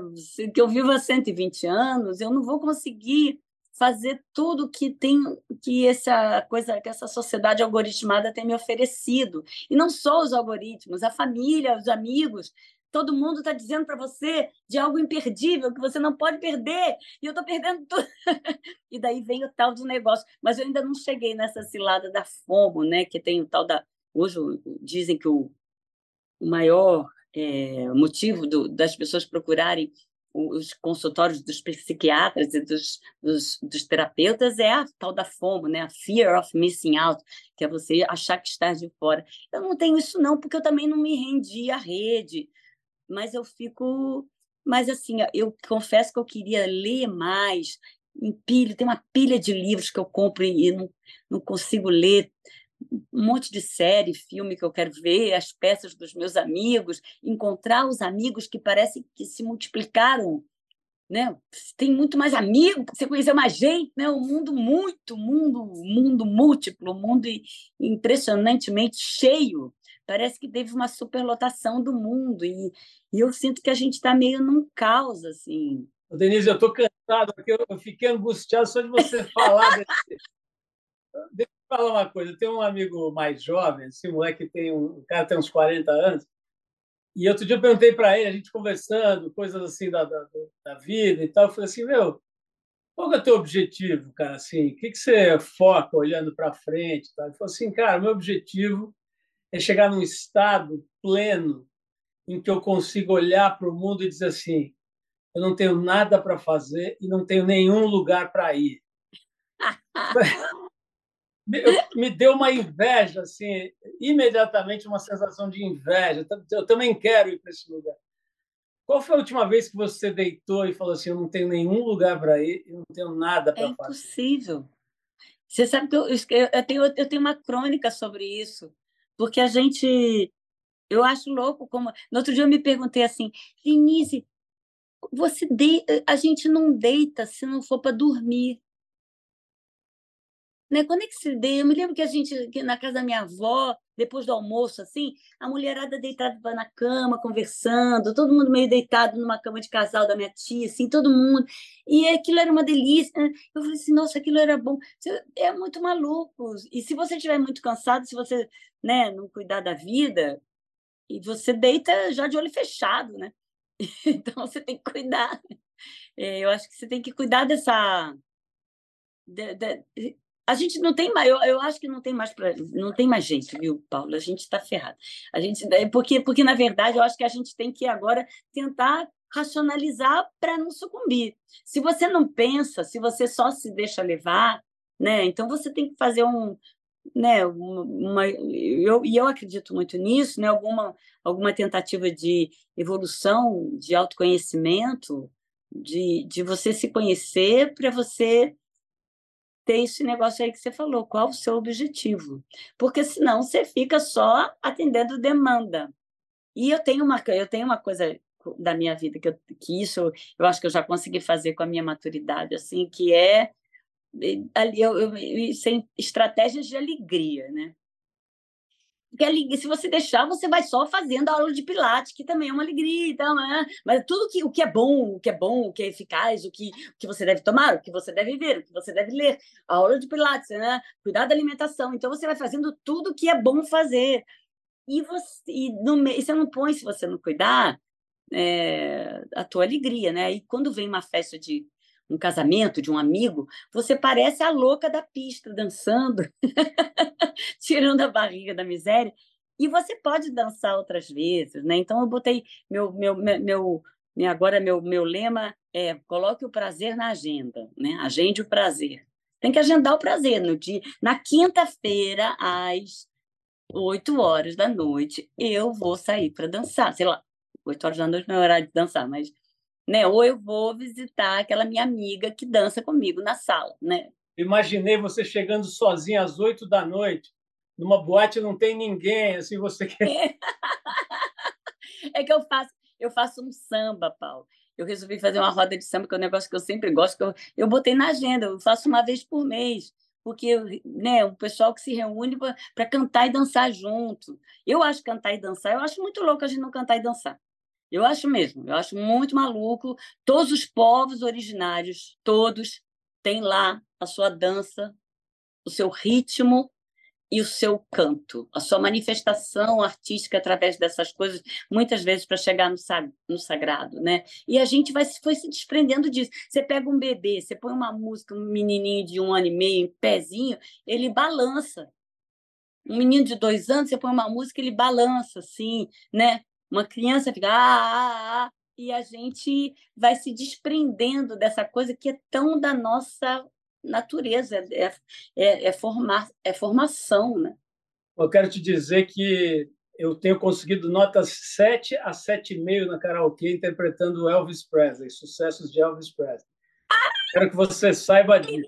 C: que eu viva 120 anos, eu não vou conseguir fazer tudo que tem que essa coisa que essa sociedade algoritmada tem me oferecido. E não só os algoritmos, a família, os amigos, todo mundo está dizendo para você de algo imperdível que você não pode perder, e eu estou perdendo tudo. e daí vem o tal do negócio. Mas eu ainda não cheguei nessa cilada da FOMO, né? que tem o tal da. Hoje dizem que o, o maior é, motivo do, das pessoas procurarem os consultórios dos psiquiatras e dos, dos, dos, terapeutas é a tal da FOMO, né? a Fear of Missing Out, que é você achar que está de fora. Eu não tenho isso não, porque eu também não me rendi à rede, mas eu fico... Mas, assim, eu confesso que eu queria ler mais, empilho, tem uma pilha de livros que eu compro e não, não consigo ler, um monte de série, filme que eu quero ver, as peças dos meus amigos, encontrar os amigos que parecem que se multiplicaram, né? Tem muito mais amigo, você conheceu mais gente, né? O mundo muito, mundo, mundo múltiplo, mundo impressionantemente cheio. Parece que teve uma superlotação do mundo e, e eu sinto que a gente está meio num caos assim.
D: Denise, eu estou cansado porque eu fiquei angustiado só de você falar desse falar uma coisa. Tem um amigo mais jovem, esse moleque tem um, o cara tem uns 40 anos, e outro dia eu perguntei para ele, a gente conversando, coisas assim da, da, da, vida e tal, eu falei assim, meu, qual é o teu objetivo, cara? Assim, o que, que você foca olhando para frente? Tá? Ele falou assim, cara, meu objetivo é chegar num estado pleno em que eu consigo olhar para o mundo e dizer assim, eu não tenho nada para fazer e não tenho nenhum lugar para ir. me deu uma inveja, assim, imediatamente uma sensação de inveja. Eu também quero ir para esse lugar. Qual foi a última vez que você deitou e falou assim: eu não tenho nenhum lugar para ir, eu não tenho nada para
C: é fazer? É impossível. Você sabe que eu, eu, tenho, eu tenho uma crônica sobre isso, porque a gente. Eu acho louco como. No outro dia eu me perguntei assim, Denise, você de... a gente não deita se não for para dormir. Né? Quando é que se deu? Eu me lembro que a gente, que na casa da minha avó, depois do almoço, assim, a mulherada deitada na cama, conversando, todo mundo meio deitado numa cama de casal da minha tia, assim, todo mundo. E aquilo era uma delícia. Né? Eu falei assim, nossa, aquilo era bom. É muito maluco. E se você estiver muito cansado, se você né, não cuidar da vida, e você deita já de olho fechado, né? Então você tem que cuidar. É, eu acho que você tem que cuidar dessa. De, de, a gente não tem mais, eu, eu acho que não tem mais pra, não tem mais gente, viu, Paulo? A gente está ferrado. A gente, é, porque, porque, na verdade, eu acho que a gente tem que agora tentar racionalizar para não sucumbir. Se você não pensa, se você só se deixa levar, né? Então você tem que fazer um, né, uma, uma eu, e eu acredito muito nisso, né? Alguma alguma tentativa de evolução, de autoconhecimento, de, de você se conhecer para você ter esse negócio aí que você falou, qual o seu objetivo? Porque senão você fica só atendendo demanda. E eu tenho uma, eu tenho uma coisa da minha vida que, eu, que isso eu acho que eu já consegui fazer com a minha maturidade, assim, que é ali eu, eu, sem estratégias de alegria, né? Porque se você deixar, você vai só fazendo a aula de pilates, que também é uma alegria, então, né? mas tudo que, o que é bom, o que é bom, o que é eficaz, o que, o que você deve tomar, o que você deve ver, o que você deve ler, a aula de pilates, né? cuidar da alimentação. Então, você vai fazendo tudo que é bom fazer. E você, e no, e você não põe, se você não cuidar, é, a tua alegria, né? E quando vem uma festa de um casamento de um amigo, você parece a louca da pista, dançando, tirando a barriga da miséria. E você pode dançar outras vezes, né? Então eu botei meu meu meu, meu agora meu meu lema é coloque o prazer na agenda, né? Agende o prazer. Tem que agendar o prazer no dia, na quinta-feira às 8 horas da noite, eu vou sair para dançar, sei lá, 8 horas da noite não é horário de dançar, mas né? Ou eu vou visitar aquela minha amiga que dança comigo na sala, né?
B: Imaginei você chegando sozinha às oito da noite, numa boate não tem ninguém, assim você quer.
C: É. é que eu faço, eu faço um samba, Paulo. Eu resolvi fazer uma roda de samba, que é um negócio que eu sempre gosto, que eu, eu botei na agenda, eu faço uma vez por mês porque né, o pessoal que se reúne para cantar e dançar junto. Eu acho cantar e dançar, eu acho muito louco a gente não cantar e dançar. Eu acho mesmo, eu acho muito maluco. Todos os povos originários, todos, têm lá a sua dança, o seu ritmo e o seu canto, a sua manifestação artística através dessas coisas, muitas vezes para chegar no, no, sagrado, né? E a gente vai foi se desprendendo disso. Você pega um bebê, você põe uma música, um menininho de um ano e meio, em pezinho, ele balança. Um menino de dois anos, você põe uma música, ele balança, assim, né? Uma criança fica ah, ah, ah, e a gente vai se desprendendo dessa coisa que é tão da nossa natureza, é, é, é, formar, é formação. Né?
B: Eu quero te dizer que eu tenho conseguido notas 7 a 7,5 na karaokê interpretando Elvis Presley, sucessos de Elvis Presley. Ah, quero que você saiba disso.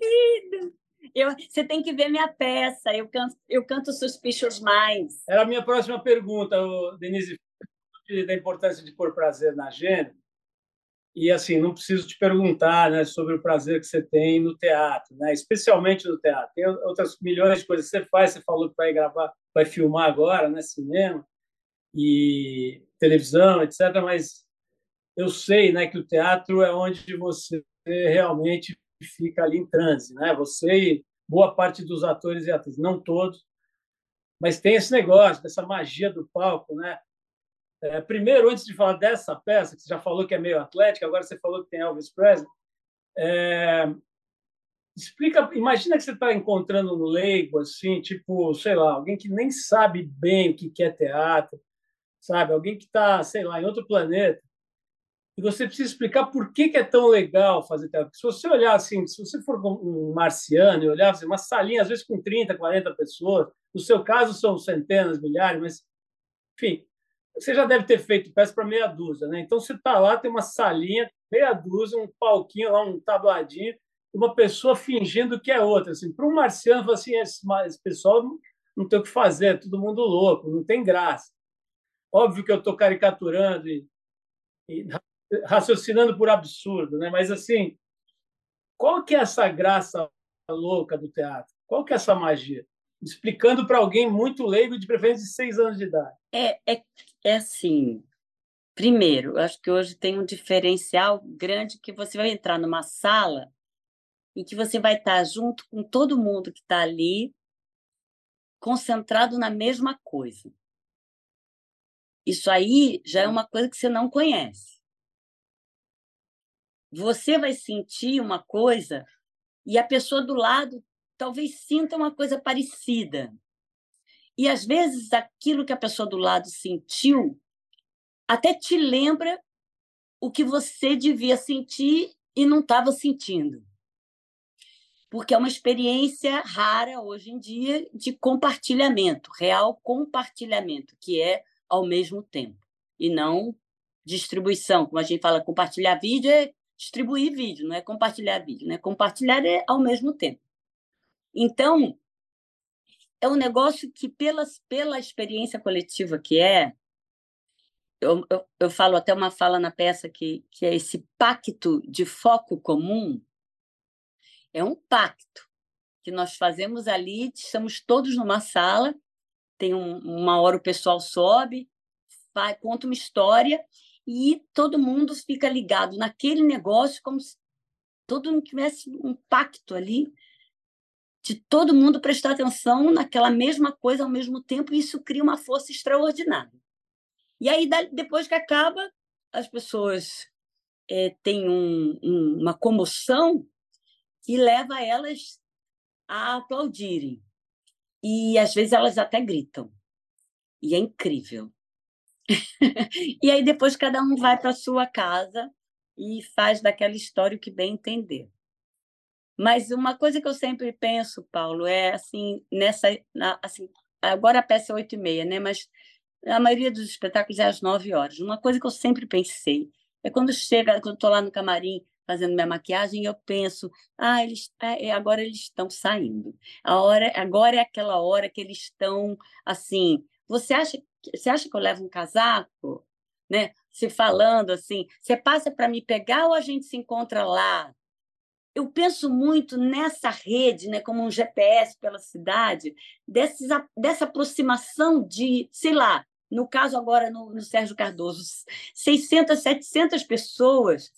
C: Eu, você tem que ver minha peça, eu canto, eu canto Suspicious Minds.
B: Era a minha próxima pergunta, Denise da importância de pôr prazer na agenda. E assim, não preciso te perguntar, né, sobre o prazer que você tem no teatro, né, especialmente no teatro. Tem outras milhões de coisas que você faz. Você falou que vai gravar, vai filmar agora, né, cinema e televisão, etc. Mas eu sei, né, que o teatro é onde você realmente fica ali em transe, né? Você e boa parte dos atores e atrizes, não todos, mas tem esse negócio, essa magia do palco, né? É, primeiro, antes de falar dessa peça, que você já falou que é meio atlética, agora você falou que tem Elvis Presley, é, explica, imagina que você está encontrando um leigo, assim, tipo, sei lá, alguém que nem sabe bem o que é teatro, sabe? Alguém que está, sei lá, em outro planeta, e você precisa explicar por que, que é tão legal fazer teatro. Porque se você olhar assim, se você for um marciano e olhar assim, uma salinha, às vezes com 30, 40 pessoas, no seu caso são centenas, milhares, mas, enfim, você já deve ter feito peça para meia dúzia, né? Então você está lá, tem uma salinha, meia dúzia, um palquinho lá, um tabladinho, uma pessoa fingindo que é outra. Assim, para um marciano, assim, esse, esse pessoal não, não tem o que fazer, é todo mundo louco, não tem graça. Óbvio que eu estou caricaturando e, e, raciocinando por absurdo, né? Mas assim, qual que é essa graça louca do teatro? Qual que é essa magia? Explicando para alguém muito leigo, de preferência de seis anos de idade?
C: É, é, é assim. Primeiro, eu acho que hoje tem um diferencial grande que você vai entrar numa sala em que você vai estar junto com todo mundo que está ali, concentrado na mesma coisa. Isso aí já é uma coisa que você não conhece. Você vai sentir uma coisa e a pessoa do lado talvez sinta uma coisa parecida. E às vezes aquilo que a pessoa do lado sentiu até te lembra o que você devia sentir e não estava sentindo. Porque é uma experiência rara hoje em dia de compartilhamento, real compartilhamento, que é ao mesmo tempo, e não distribuição. Como a gente fala, compartilhar vídeo é distribuir vídeo, não é compartilhar vídeo, né? Compartilhar é ao mesmo tempo. Então, é um negócio que, pelas, pela experiência coletiva que é, eu, eu, eu, falo até uma fala na peça que, que é esse pacto de foco comum, é um pacto que nós fazemos ali, estamos todos numa sala tem um, uma hora o pessoal sobe, vai, conta uma história e todo mundo fica ligado naquele negócio como se todo mundo tivesse um pacto ali de todo mundo prestar atenção naquela mesma coisa ao mesmo tempo e isso cria uma força extraordinária. E aí, depois que acaba, as pessoas é, têm um, um, uma comoção que leva elas a aplaudirem. E às vezes elas até gritam. E é incrível. e aí depois cada um vai para sua casa e faz daquela história o que bem entender. Mas uma coisa que eu sempre penso, Paulo, é assim, nessa assim, agora a peça é oito e meia, né? Mas a maioria dos espetáculos é às nove horas. Uma coisa que eu sempre pensei é quando chega, quando estou lá no camarim fazendo minha maquiagem, eu penso, ah, eles, é, agora eles estão saindo. A hora, agora é aquela hora que eles estão assim. Você acha, você acha que eu levo um casaco, né? Se falando assim, você passa para me pegar ou a gente se encontra lá? Eu penso muito nessa rede, né, como um GPS pela cidade, desses, dessa aproximação de, sei lá, no caso agora no, no Sérgio Cardoso, 600, 700 pessoas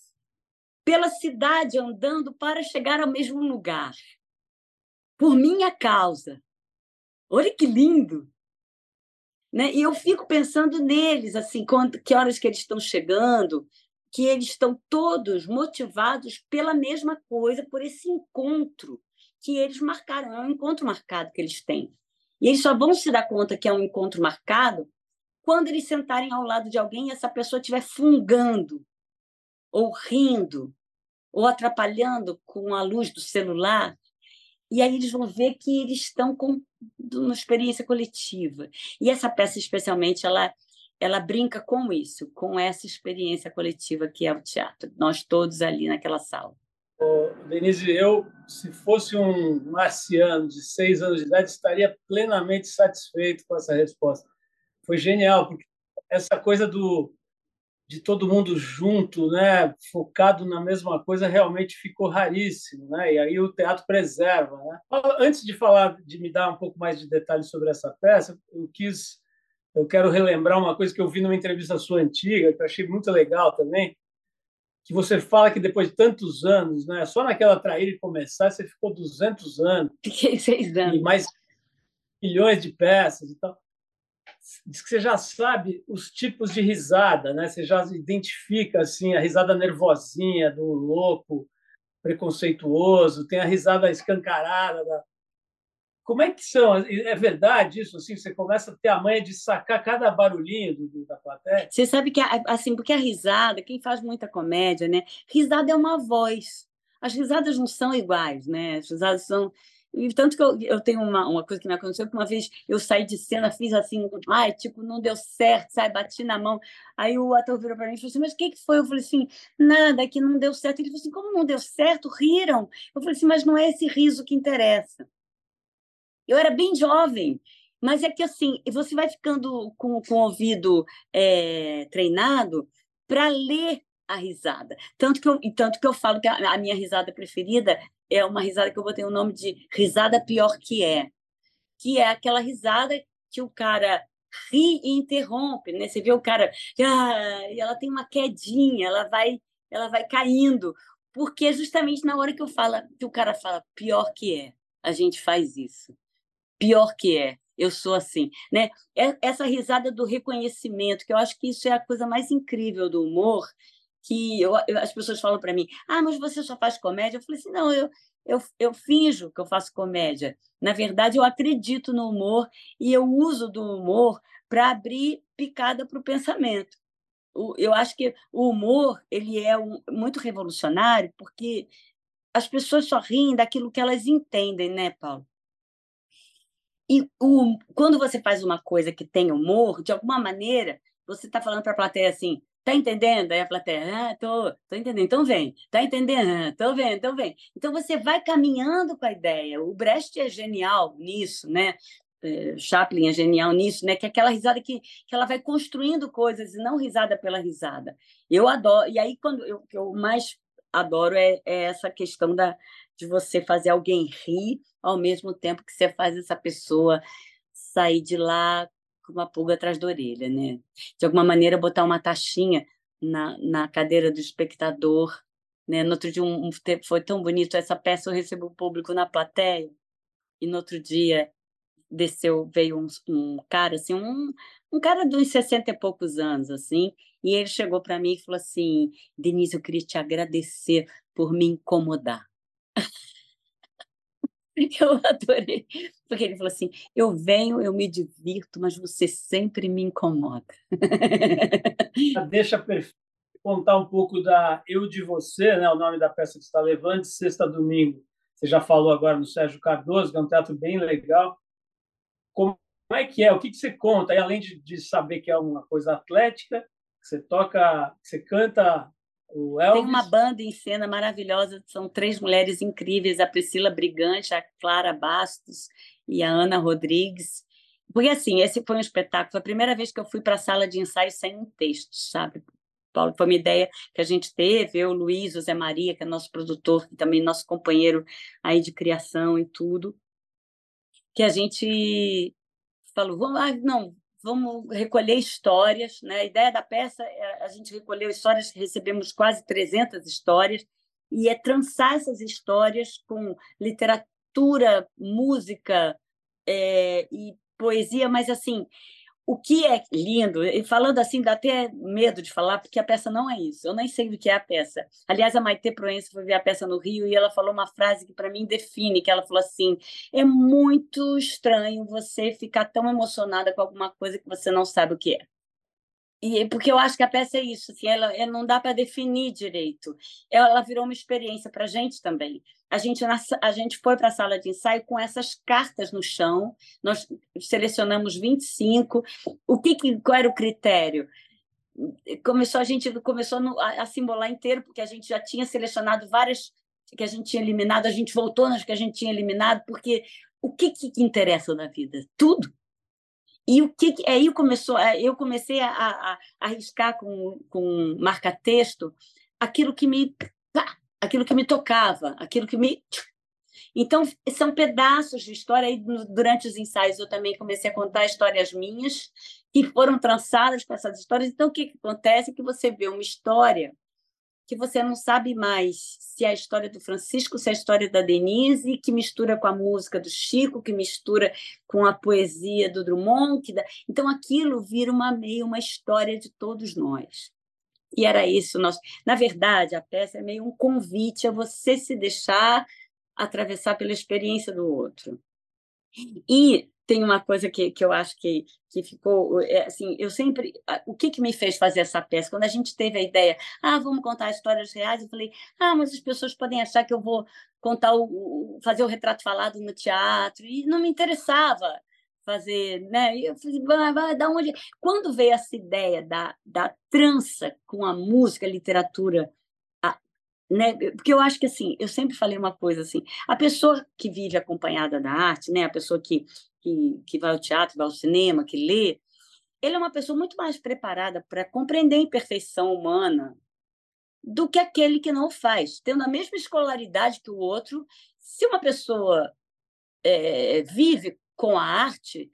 C: pela cidade andando para chegar ao mesmo lugar. Por minha causa. Olha que lindo! Né? E eu fico pensando neles, assim, quando, que horas que eles estão chegando, que eles estão todos motivados pela mesma coisa, por esse encontro que eles marcaram, é um encontro marcado que eles têm. E eles só vão se dar conta que é um encontro marcado quando eles sentarem ao lado de alguém e essa pessoa estiver fungando, ou rindo, ou atrapalhando com a luz do celular, e aí eles vão ver que eles estão com uma experiência coletiva. E essa peça, especialmente, ela, ela brinca com isso, com essa experiência coletiva que é o teatro. Nós todos ali naquela sala.
B: Oh, Denise, eu, se fosse um marciano de seis anos de idade, estaria plenamente satisfeito com essa resposta. Foi genial, porque essa coisa do de todo mundo junto, né, focado na mesma coisa, realmente ficou raríssimo, né? E aí o teatro preserva, né? Antes de falar, de me dar um pouco mais de detalhes sobre essa peça, eu quis, eu quero relembrar uma coisa que eu vi numa entrevista sua antiga, que eu achei muito legal também, que você fala que depois de tantos anos, né, só naquela traíra e começar, você ficou 200 anos.
C: Fiquei seis anos.
B: E mais milhões de peças e tal diz que você já sabe os tipos de risada, né? Você já identifica assim a risada nervosinha do louco, preconceituoso, tem a risada escancarada. Da... Como é que são? É verdade isso? Assim, você começa a ter a manha de sacar cada barulhinho do, da plateia?
C: Você sabe que assim, porque a risada, quem faz muita comédia, né? Risada é uma voz. As risadas não são iguais, né? As risadas são e tanto que eu, eu tenho uma, uma coisa que me aconteceu, que uma vez eu saí de cena, fiz assim, ai, tipo, não deu certo, sai, bati na mão. Aí o ator virou para mim e falou assim, mas o que, que foi? Eu falei assim, nada, que não deu certo. Ele falou assim, como não deu certo? Riram. Eu falei assim, mas não é esse riso que interessa. Eu era bem jovem, mas é que assim, você vai ficando com, com o ouvido é, treinado para ler a risada. Tanto que eu, tanto que eu falo que a, a minha risada preferida é uma risada que eu botei o nome de risada pior que é, que é aquela risada que o cara ri e interrompe, né? Você vê o cara, ah, e ela tem uma quedinha, ela vai, ela vai caindo, porque é justamente na hora que eu falo, que o cara fala pior que é, a gente faz isso. Pior que é, eu sou assim, né? Essa risada do reconhecimento, que eu acho que isso é a coisa mais incrível do humor, que eu, eu, as pessoas falam para mim: ah, mas você só faz comédia? Eu falei assim: não, eu, eu, eu finjo que eu faço comédia. Na verdade, eu acredito no humor e eu uso do humor para abrir picada para o pensamento. Eu acho que o humor ele é muito revolucionário porque as pessoas só riem daquilo que elas entendem, né, Paulo? E o, quando você faz uma coisa que tem humor, de alguma maneira, você está falando para a plateia assim: Tá entendendo? Aí a plateia, ah, tô, tô entendendo, então vem. Tá entendendo? Ah, tô vendo, então vem. Então você vai caminhando com a ideia. O Brecht é genial nisso, né? É, Chaplin é genial nisso, né? Que é aquela risada que, que ela vai construindo coisas e não risada pela risada. Eu adoro. E aí, quando eu, que eu mais adoro é, é essa questão da, de você fazer alguém rir ao mesmo tempo que você faz essa pessoa saí de lá com uma pulga atrás da orelha, né? De alguma maneira, botar uma taxinha na, na cadeira do espectador. Né? No outro dia, um, um, foi tão bonito, essa peça eu recebo o público na plateia, e no outro dia desceu, veio um, um cara, assim, um, um cara de uns 60 e poucos anos, assim, e ele chegou para mim e falou assim, Denise, eu queria te agradecer por me incomodar. eu adorei, porque ele falou assim, eu venho, eu me divirto, mas você sempre me incomoda.
D: Deixa contar um pouco da Eu de Você, né, o nome da peça que está levando, sexta domingo. Você já falou agora no Sérgio Cardoso, que é um teatro bem legal. Como é que é? O que, você conta? E além de, de saber que é uma coisa atlética, você toca, você canta.
C: Tem uma banda em cena maravilhosa, são três mulheres incríveis, a Priscila Brigante, a Clara Bastos e a Ana Rodrigues. Porque, assim, esse foi um espetáculo, foi a primeira vez que eu fui para a sala de ensaio sem um texto, sabe? Paulo, foi uma ideia que a gente teve, eu, Luiz, o Zé Maria, que é nosso produtor, e também nosso companheiro aí de criação e tudo que a gente falou, vamos, ah, não, vamos recolher histórias, né? A ideia da peça é a gente recolheu histórias, recebemos quase 300 histórias e é trançar essas histórias com literatura, música é, e poesia, mas assim o que é lindo, e falando assim, dá até medo de falar, porque a peça não é isso. Eu nem sei do que é a peça. Aliás, a Maite Proença foi ver a peça no Rio e ela falou uma frase que para mim define, que ela falou assim: "É muito estranho você ficar tão emocionada com alguma coisa que você não sabe o que é". E porque eu acho que a peça é isso, assim, ela, ela não dá para definir direito. Ela virou uma experiência para a gente também. A gente, a gente foi para a sala de ensaio com essas cartas no chão, nós selecionamos 25. O que, que qual era o critério? Começou a gente começou a, a simbolar inteiro, porque a gente já tinha selecionado várias que a gente tinha eliminado, a gente voltou nas que a gente tinha eliminado, porque o que, que interessa na vida? Tudo e o que aí começou, eu comecei a, a, a arriscar com, com marca-texto aquilo que me aquilo que me tocava, aquilo que me então são pedaços de história e durante os ensaios eu também comecei a contar histórias minhas que foram trançadas com essas histórias. Então o que, acontece é que você vê uma história que você não sabe mais se é a história do Francisco, se é a história da Denise, que mistura com a música do Chico, que mistura com a poesia do Drummond. Dá... Então, aquilo vira uma meio uma história de todos nós. E era isso. Nós... Na verdade, a peça é meio um convite a você se deixar atravessar pela experiência do outro. E tem uma coisa que, que eu acho que, que ficou é, assim eu sempre o que, que me fez fazer essa peça quando a gente teve a ideia ah vamos contar histórias reais eu falei ah mas as pessoas podem achar que eu vou contar o fazer o retrato falado no teatro e não me interessava fazer né e eu falei vai, vai da onde quando veio essa ideia da, da trança com a música a literatura né? Porque eu acho que assim, eu sempre falei uma coisa assim, a pessoa que vive acompanhada da arte, né? A pessoa que que, que vai ao teatro, vai ao cinema, que lê, ele é uma pessoa muito mais preparada para compreender a imperfeição humana do que aquele que não faz. Tendo a mesma escolaridade que o outro, se uma pessoa é, vive com a arte,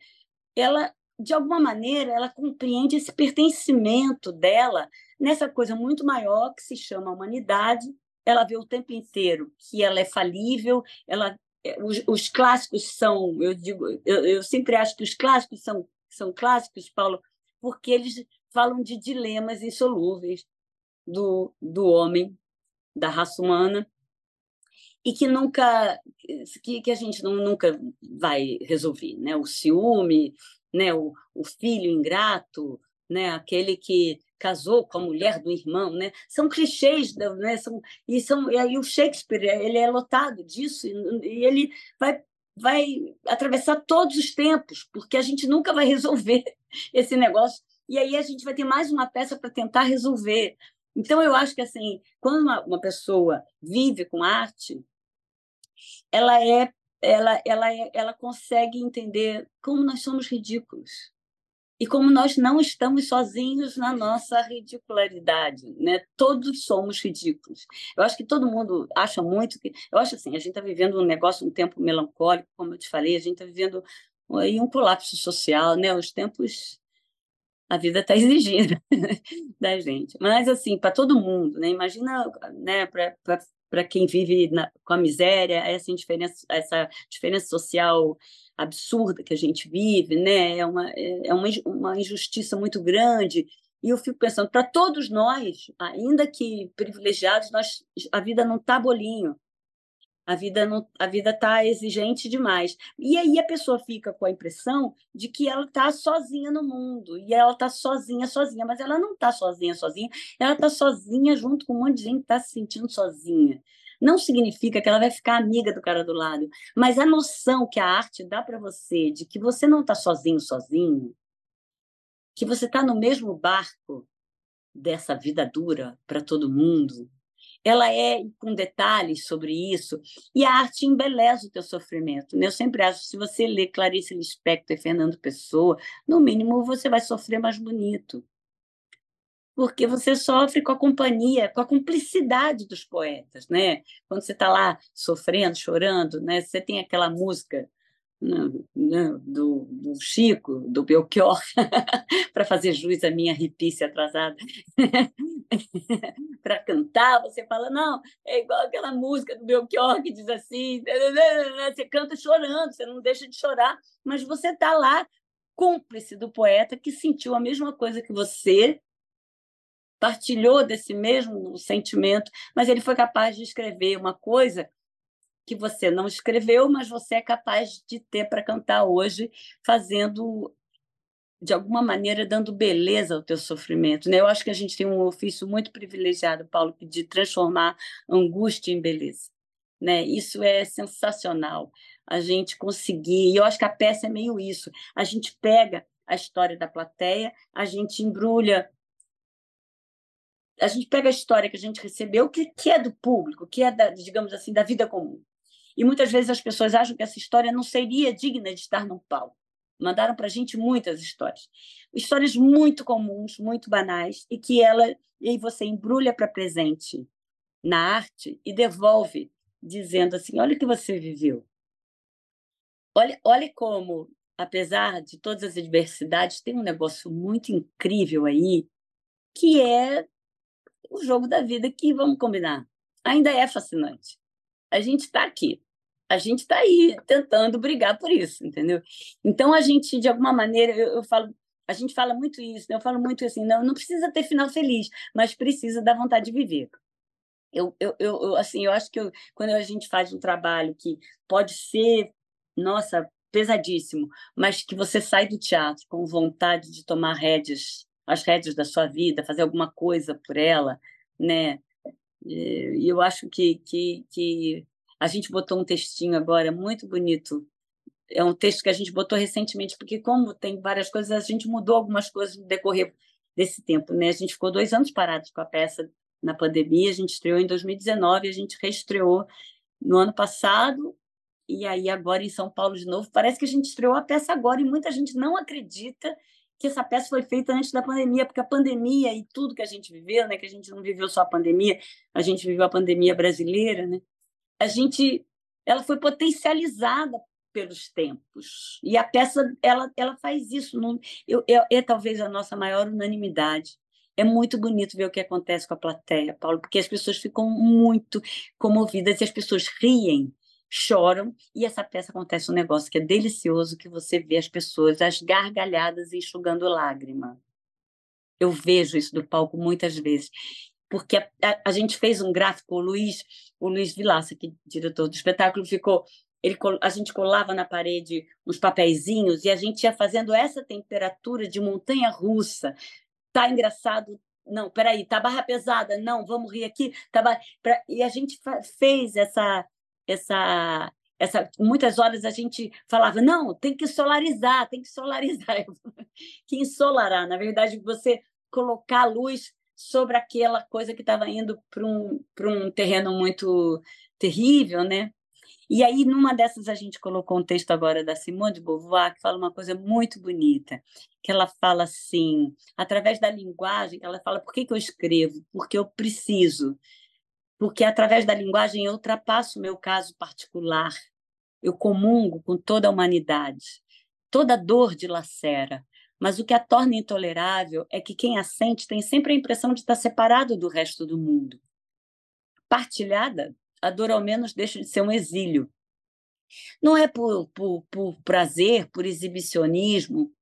C: ela, de alguma maneira, ela compreende esse pertencimento dela nessa coisa muito maior que se chama humanidade. Ela vê o tempo inteiro que ela é falível, ela é, os, os, clássicos são, eu digo, eu, eu, sempre acho que os clássicos são, são clássicos, Paulo, porque eles falam de dilemas insolúveis do, do homem, da raça humana, e que nunca, que, que a gente não, nunca vai resolver, né? O ciúme, né? O, o filho ingrato, né? Aquele que casou com a mulher do irmão, né? São clichês, né? São, e são e aí o Shakespeare ele é lotado disso e ele vai vai atravessar todos os tempos, porque a gente nunca vai resolver esse negócio. E aí a gente vai ter mais uma peça para tentar resolver. Então eu acho que assim, quando uma, uma pessoa vive com arte, ela é ela ela é, ela consegue entender como nós somos ridículos e como nós não estamos sozinhos na nossa ridicularidade, né? Todos somos ridículos. Eu acho que todo mundo acha muito que. Eu acho assim, a gente está vivendo um negócio, um tempo melancólico, como eu te falei, a gente está vivendo aí um colapso social, né? Os tempos a vida está exigindo da gente. Mas, assim, para todo mundo, né? Imagina, né, para quem vive na, com a miséria, essa diferença, essa diferença social absurda que a gente vive, né? É uma, é uma, uma injustiça muito grande. E eu fico pensando, para todos nós, ainda que privilegiados, nós, a vida não está bolinho. A vida não, a vida está exigente demais. E aí a pessoa fica com a impressão de que ela está sozinha no mundo e ela está sozinha, sozinha, mas ela não está sozinha, sozinha. Ela está sozinha junto com um monte de gente que está se sentindo sozinha. Não significa que ela vai ficar amiga do cara do lado, mas a noção que a arte dá para você de que você não está sozinho, sozinho, que você está no mesmo barco dessa vida dura para todo mundo, ela é com detalhes sobre isso, e a arte embeleza o teu sofrimento. Né? Eu sempre acho se você ler Clarice Lispector e Fernando Pessoa, no mínimo você vai sofrer mais bonito. Porque você sofre com a companhia, com a cumplicidade dos poetas, né? Quando você está lá sofrendo, chorando, né? Você tem aquela música né, do, do, Chico, do Belchior, para fazer jus à minha ripice atrasada, para cantar, você fala, não, é igual aquela música do Belchior que diz assim, você canta chorando, você não deixa de chorar, mas você está lá cúmplice do poeta que sentiu a mesma coisa que você, partilhou desse mesmo sentimento, mas ele foi capaz de escrever uma coisa que você não escreveu, mas você é capaz de ter para cantar hoje, fazendo de alguma maneira dando beleza ao teu sofrimento, né? Eu acho que a gente tem um ofício muito privilegiado, Paulo, de transformar angústia em beleza, né? Isso é sensacional. A gente conseguir, e eu acho que a peça é meio isso. A gente pega a história da plateia, a gente embrulha a gente pega a história que a gente recebeu, que, que é do público, que é, da, digamos assim, da vida comum. E muitas vezes as pessoas acham que essa história não seria digna de estar num palco. Mandaram para a gente muitas histórias. Histórias muito comuns, muito banais, e que ela e você embrulha para presente na arte e devolve, dizendo assim: olha o que você viveu. Olha, olha como, apesar de todas as adversidades, tem um negócio muito incrível aí, que é o jogo da vida, que, vamos combinar, ainda é fascinante. A gente está aqui, a gente está aí tentando brigar por isso, entendeu? Então a gente, de alguma maneira, eu, eu falo, a gente fala muito isso, né? eu falo muito assim, não, não precisa ter final feliz, mas precisa da vontade de viver. Eu, eu, eu, assim, eu acho que eu, quando a gente faz um trabalho que pode ser, nossa, pesadíssimo, mas que você sai do teatro com vontade de tomar rédeas, as rédeas da sua vida, fazer alguma coisa por ela, né? E eu acho que, que, que a gente botou um textinho agora muito bonito. É um texto que a gente botou recentemente, porque, como tem várias coisas, a gente mudou algumas coisas no decorrer desse tempo. Né? A gente ficou dois anos parados com a peça na pandemia, a gente estreou em 2019, a gente reestreou no ano passado, e aí agora em São Paulo de novo. Parece que a gente estreou a peça agora e muita gente não acredita que essa peça foi feita antes da pandemia, porque a pandemia e tudo que a gente viveu, né, que a gente não viveu só a pandemia, a gente viveu a pandemia brasileira, né? a gente ela foi potencializada pelos tempos e a peça ela ela faz isso não eu, é, é talvez a nossa maior unanimidade é muito bonito ver o que acontece com a plateia Paulo porque as pessoas ficam muito comovidas e as pessoas riem choram e essa peça acontece um negócio que é delicioso que você vê as pessoas as gargalhadas enxugando lágrima eu vejo isso do palco muitas vezes porque a, a, a, gente fez um gráfico, o Luiz, o Luiz Vilaça, que é diretor do espetáculo, ficou. Ele, a gente colava na parede uns papeizinhos e a gente ia fazendo essa temperatura de montanha russa. Tá engraçado? Não, peraí, tá barra pesada? Não, vamos rir aqui. Tá barra... E a gente fez essa, essa, essa. Muitas horas a gente falava, não, tem que solarizar, tem que solarizar. que ensolarar, na verdade, você colocar a luz sobre aquela coisa que estava indo para um, um terreno muito terrível, né? E aí, numa dessas, a gente colocou um texto agora da Simone de Beauvoir, que fala uma coisa muito bonita, que ela fala assim, através da linguagem, ela fala, por que, que eu escrevo? Porque eu preciso. Porque através da linguagem eu ultrapasso o meu caso particular. Eu comungo com toda a humanidade. Toda dor dilacera, mas o que a torna intolerável é que quem a sente tem sempre a impressão de estar separado do resto do mundo. Partilhada, a dor ao menos deixa de ser um exílio. Não é por, por, por prazer, por exibicionismo,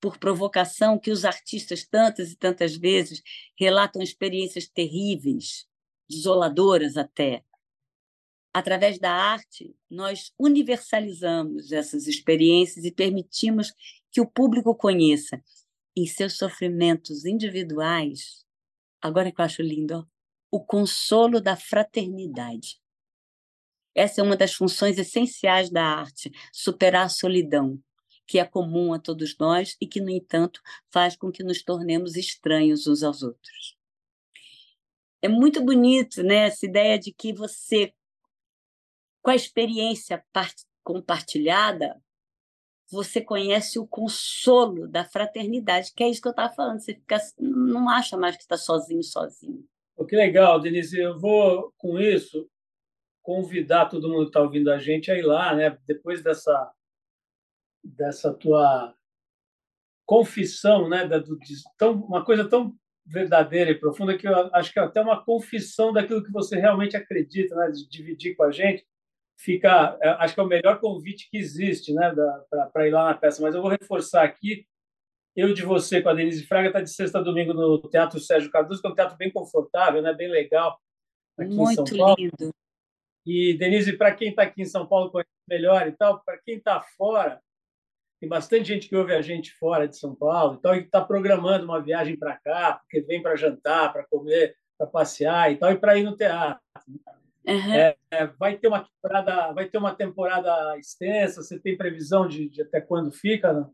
C: por provocação que os artistas tantas e tantas vezes relatam experiências terríveis, desoladoras até. Através da arte, nós universalizamos essas experiências e permitimos que o público conheça em seus sofrimentos individuais. Agora que eu acho lindo, ó, o consolo da fraternidade. Essa é uma das funções essenciais da arte, superar a solidão, que é comum a todos nós e que, no entanto, faz com que nos tornemos estranhos uns aos outros. É muito bonito né, essa ideia de que você, com a experiência compartilhada, você conhece o consolo da fraternidade, que é isso que eu estava falando. Você fica, não acha mais que está sozinho, sozinho.
B: Oh, que legal, Denise. Eu vou, com isso, convidar todo mundo que está ouvindo a gente a ir lá, né? Depois dessa dessa tua confissão, né, da, do, de, tão, uma coisa tão verdadeira e profunda que eu acho que é até uma confissão daquilo que você realmente acredita, né, de dividir com a gente. Fica, é, acho que é o melhor convite que existe, né, para ir lá na peça. Mas eu vou reforçar aqui. Eu de você com a Denise Fraga está de sexta a domingo no Teatro Sérgio Cardoso, que é um teatro bem confortável, né, bem legal
C: aqui Muito em São Paulo. lindo.
B: E Denise, para quem está aqui em São Paulo conhece melhor e tal, para quem está fora, tem bastante gente que ouve a gente fora de São Paulo e tal, e está programando uma viagem para cá, porque vem para jantar, para comer, para passear e tal, e para ir no teatro. Uhum. É, é, vai ter uma temporada, vai ter uma temporada extensa. Você tem previsão de, de até quando fica? Não?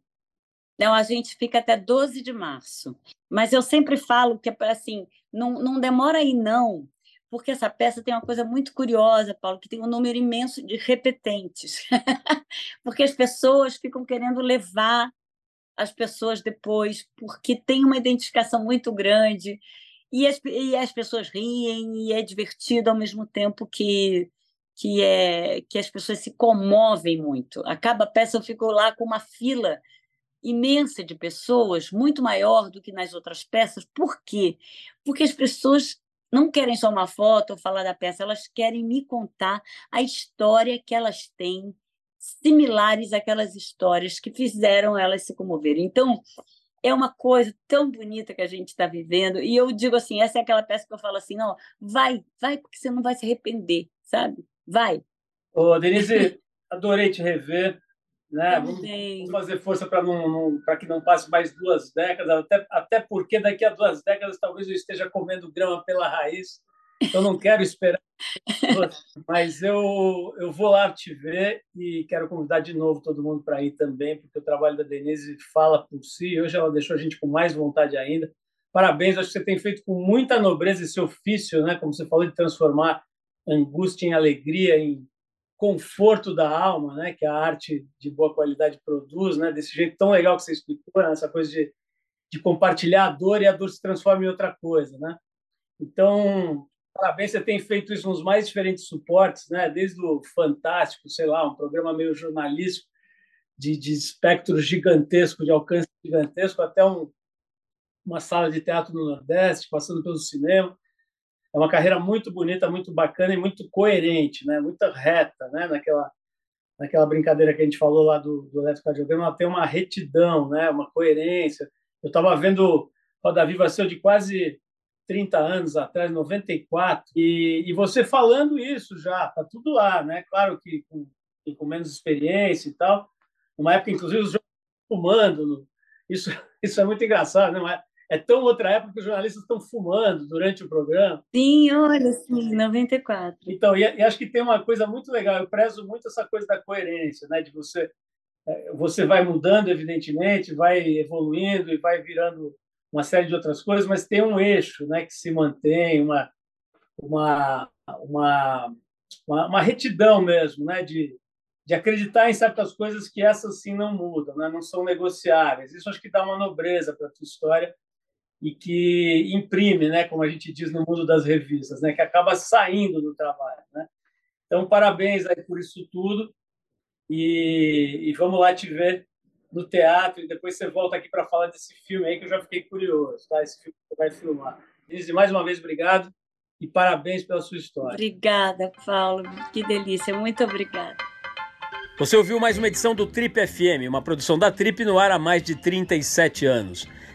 C: não, a gente fica até 12 de março. Mas eu sempre falo que assim, não, não demora aí não, porque essa peça tem uma coisa muito curiosa, Paulo, que tem um número imenso de repetentes. porque as pessoas ficam querendo levar as pessoas depois, porque tem uma identificação muito grande, e as, e as pessoas riem, e é divertido ao mesmo tempo que, que, é, que as pessoas se comovem muito. Acaba a peça, eu fico lá com uma fila imensa de pessoas, muito maior do que nas outras peças. Por quê? Porque as pessoas não querem só uma foto ou falar da peça, elas querem me contar a história que elas têm, similares àquelas histórias que fizeram elas se comoverem. Então, é uma coisa tão bonita que a gente está vivendo. E eu digo assim: essa é aquela peça que eu falo assim, não, vai, vai, porque você não vai se arrepender, sabe? Vai.
B: Ô, Denise, adorei te rever. Né? Vamos, vamos, fazer força para não, não para que não passe mais duas décadas, até, até porque daqui a duas décadas talvez eu esteja comendo grama pela raiz. Então não quero esperar. Mas eu, eu vou lá te ver e quero convidar de novo todo mundo para ir também, porque o trabalho da Denise fala por si. Hoje ela deixou a gente com mais vontade ainda. Parabéns, acho que você tem feito com muita nobreza esse ofício, né? como você falou, de transformar angústia em alegria, em conforto da alma, né, que a arte de boa qualidade produz, né, desse jeito tão legal que você explicou, né, essa coisa de, de compartilhar a dor e a dor se transforma em outra coisa, né? Então, parabéns, você tem feito isso nos mais diferentes suportes, né, desde o fantástico, sei lá, um programa meio jornalístico de, de espectro gigantesco, de alcance gigantesco, até um, uma sala de teatro no Nordeste, passando pelo cinema é uma carreira muito bonita, muito bacana e muito coerente, né? Muito reta, né? Naquela naquela brincadeira que a gente falou lá do, do eletrocardiograma, ela tem uma retidão, né? Uma coerência. Eu estava vendo Roda Viva seu de quase 30 anos atrás, 94, e, e você falando isso já, tá tudo lá, né? Claro que com, com menos experiência e tal. Uma época, inclusive, os fumando. Isso, isso é muito engraçado, né? É tão outra época que os jornalistas estão fumando durante o programa.
C: Sim, olha, sim, 94.
B: Então, e, e, acho que tem uma coisa muito legal, eu prezo muito essa coisa da coerência, né? de você, é, você vai mudando, evidentemente, vai evoluindo e vai virando uma série de outras coisas, mas tem um eixo né, que se mantém, uma, uma, uma, uma, uma retidão mesmo, né, de, de acreditar em certas coisas que essas sim não mudam, né, não são negociáveis. Isso acho que dá uma nobreza para a tua história e que imprime, né, como a gente diz no mundo das revistas, né, que acaba saindo do trabalho, né? Então, parabéns aí por isso tudo e, e vamos lá te ver
D: no teatro e depois você volta aqui para falar desse filme aí que eu já fiquei curioso, tá? Esse filme que você vai filmar. Denise, mais uma vez, obrigado e parabéns pela sua história.
C: Obrigada, Paulo. Que delícia. Muito obrigada.
B: Você ouviu mais uma edição do Trip FM, uma produção da Trip no ar há mais de 37 anos.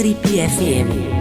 A: Trip FM.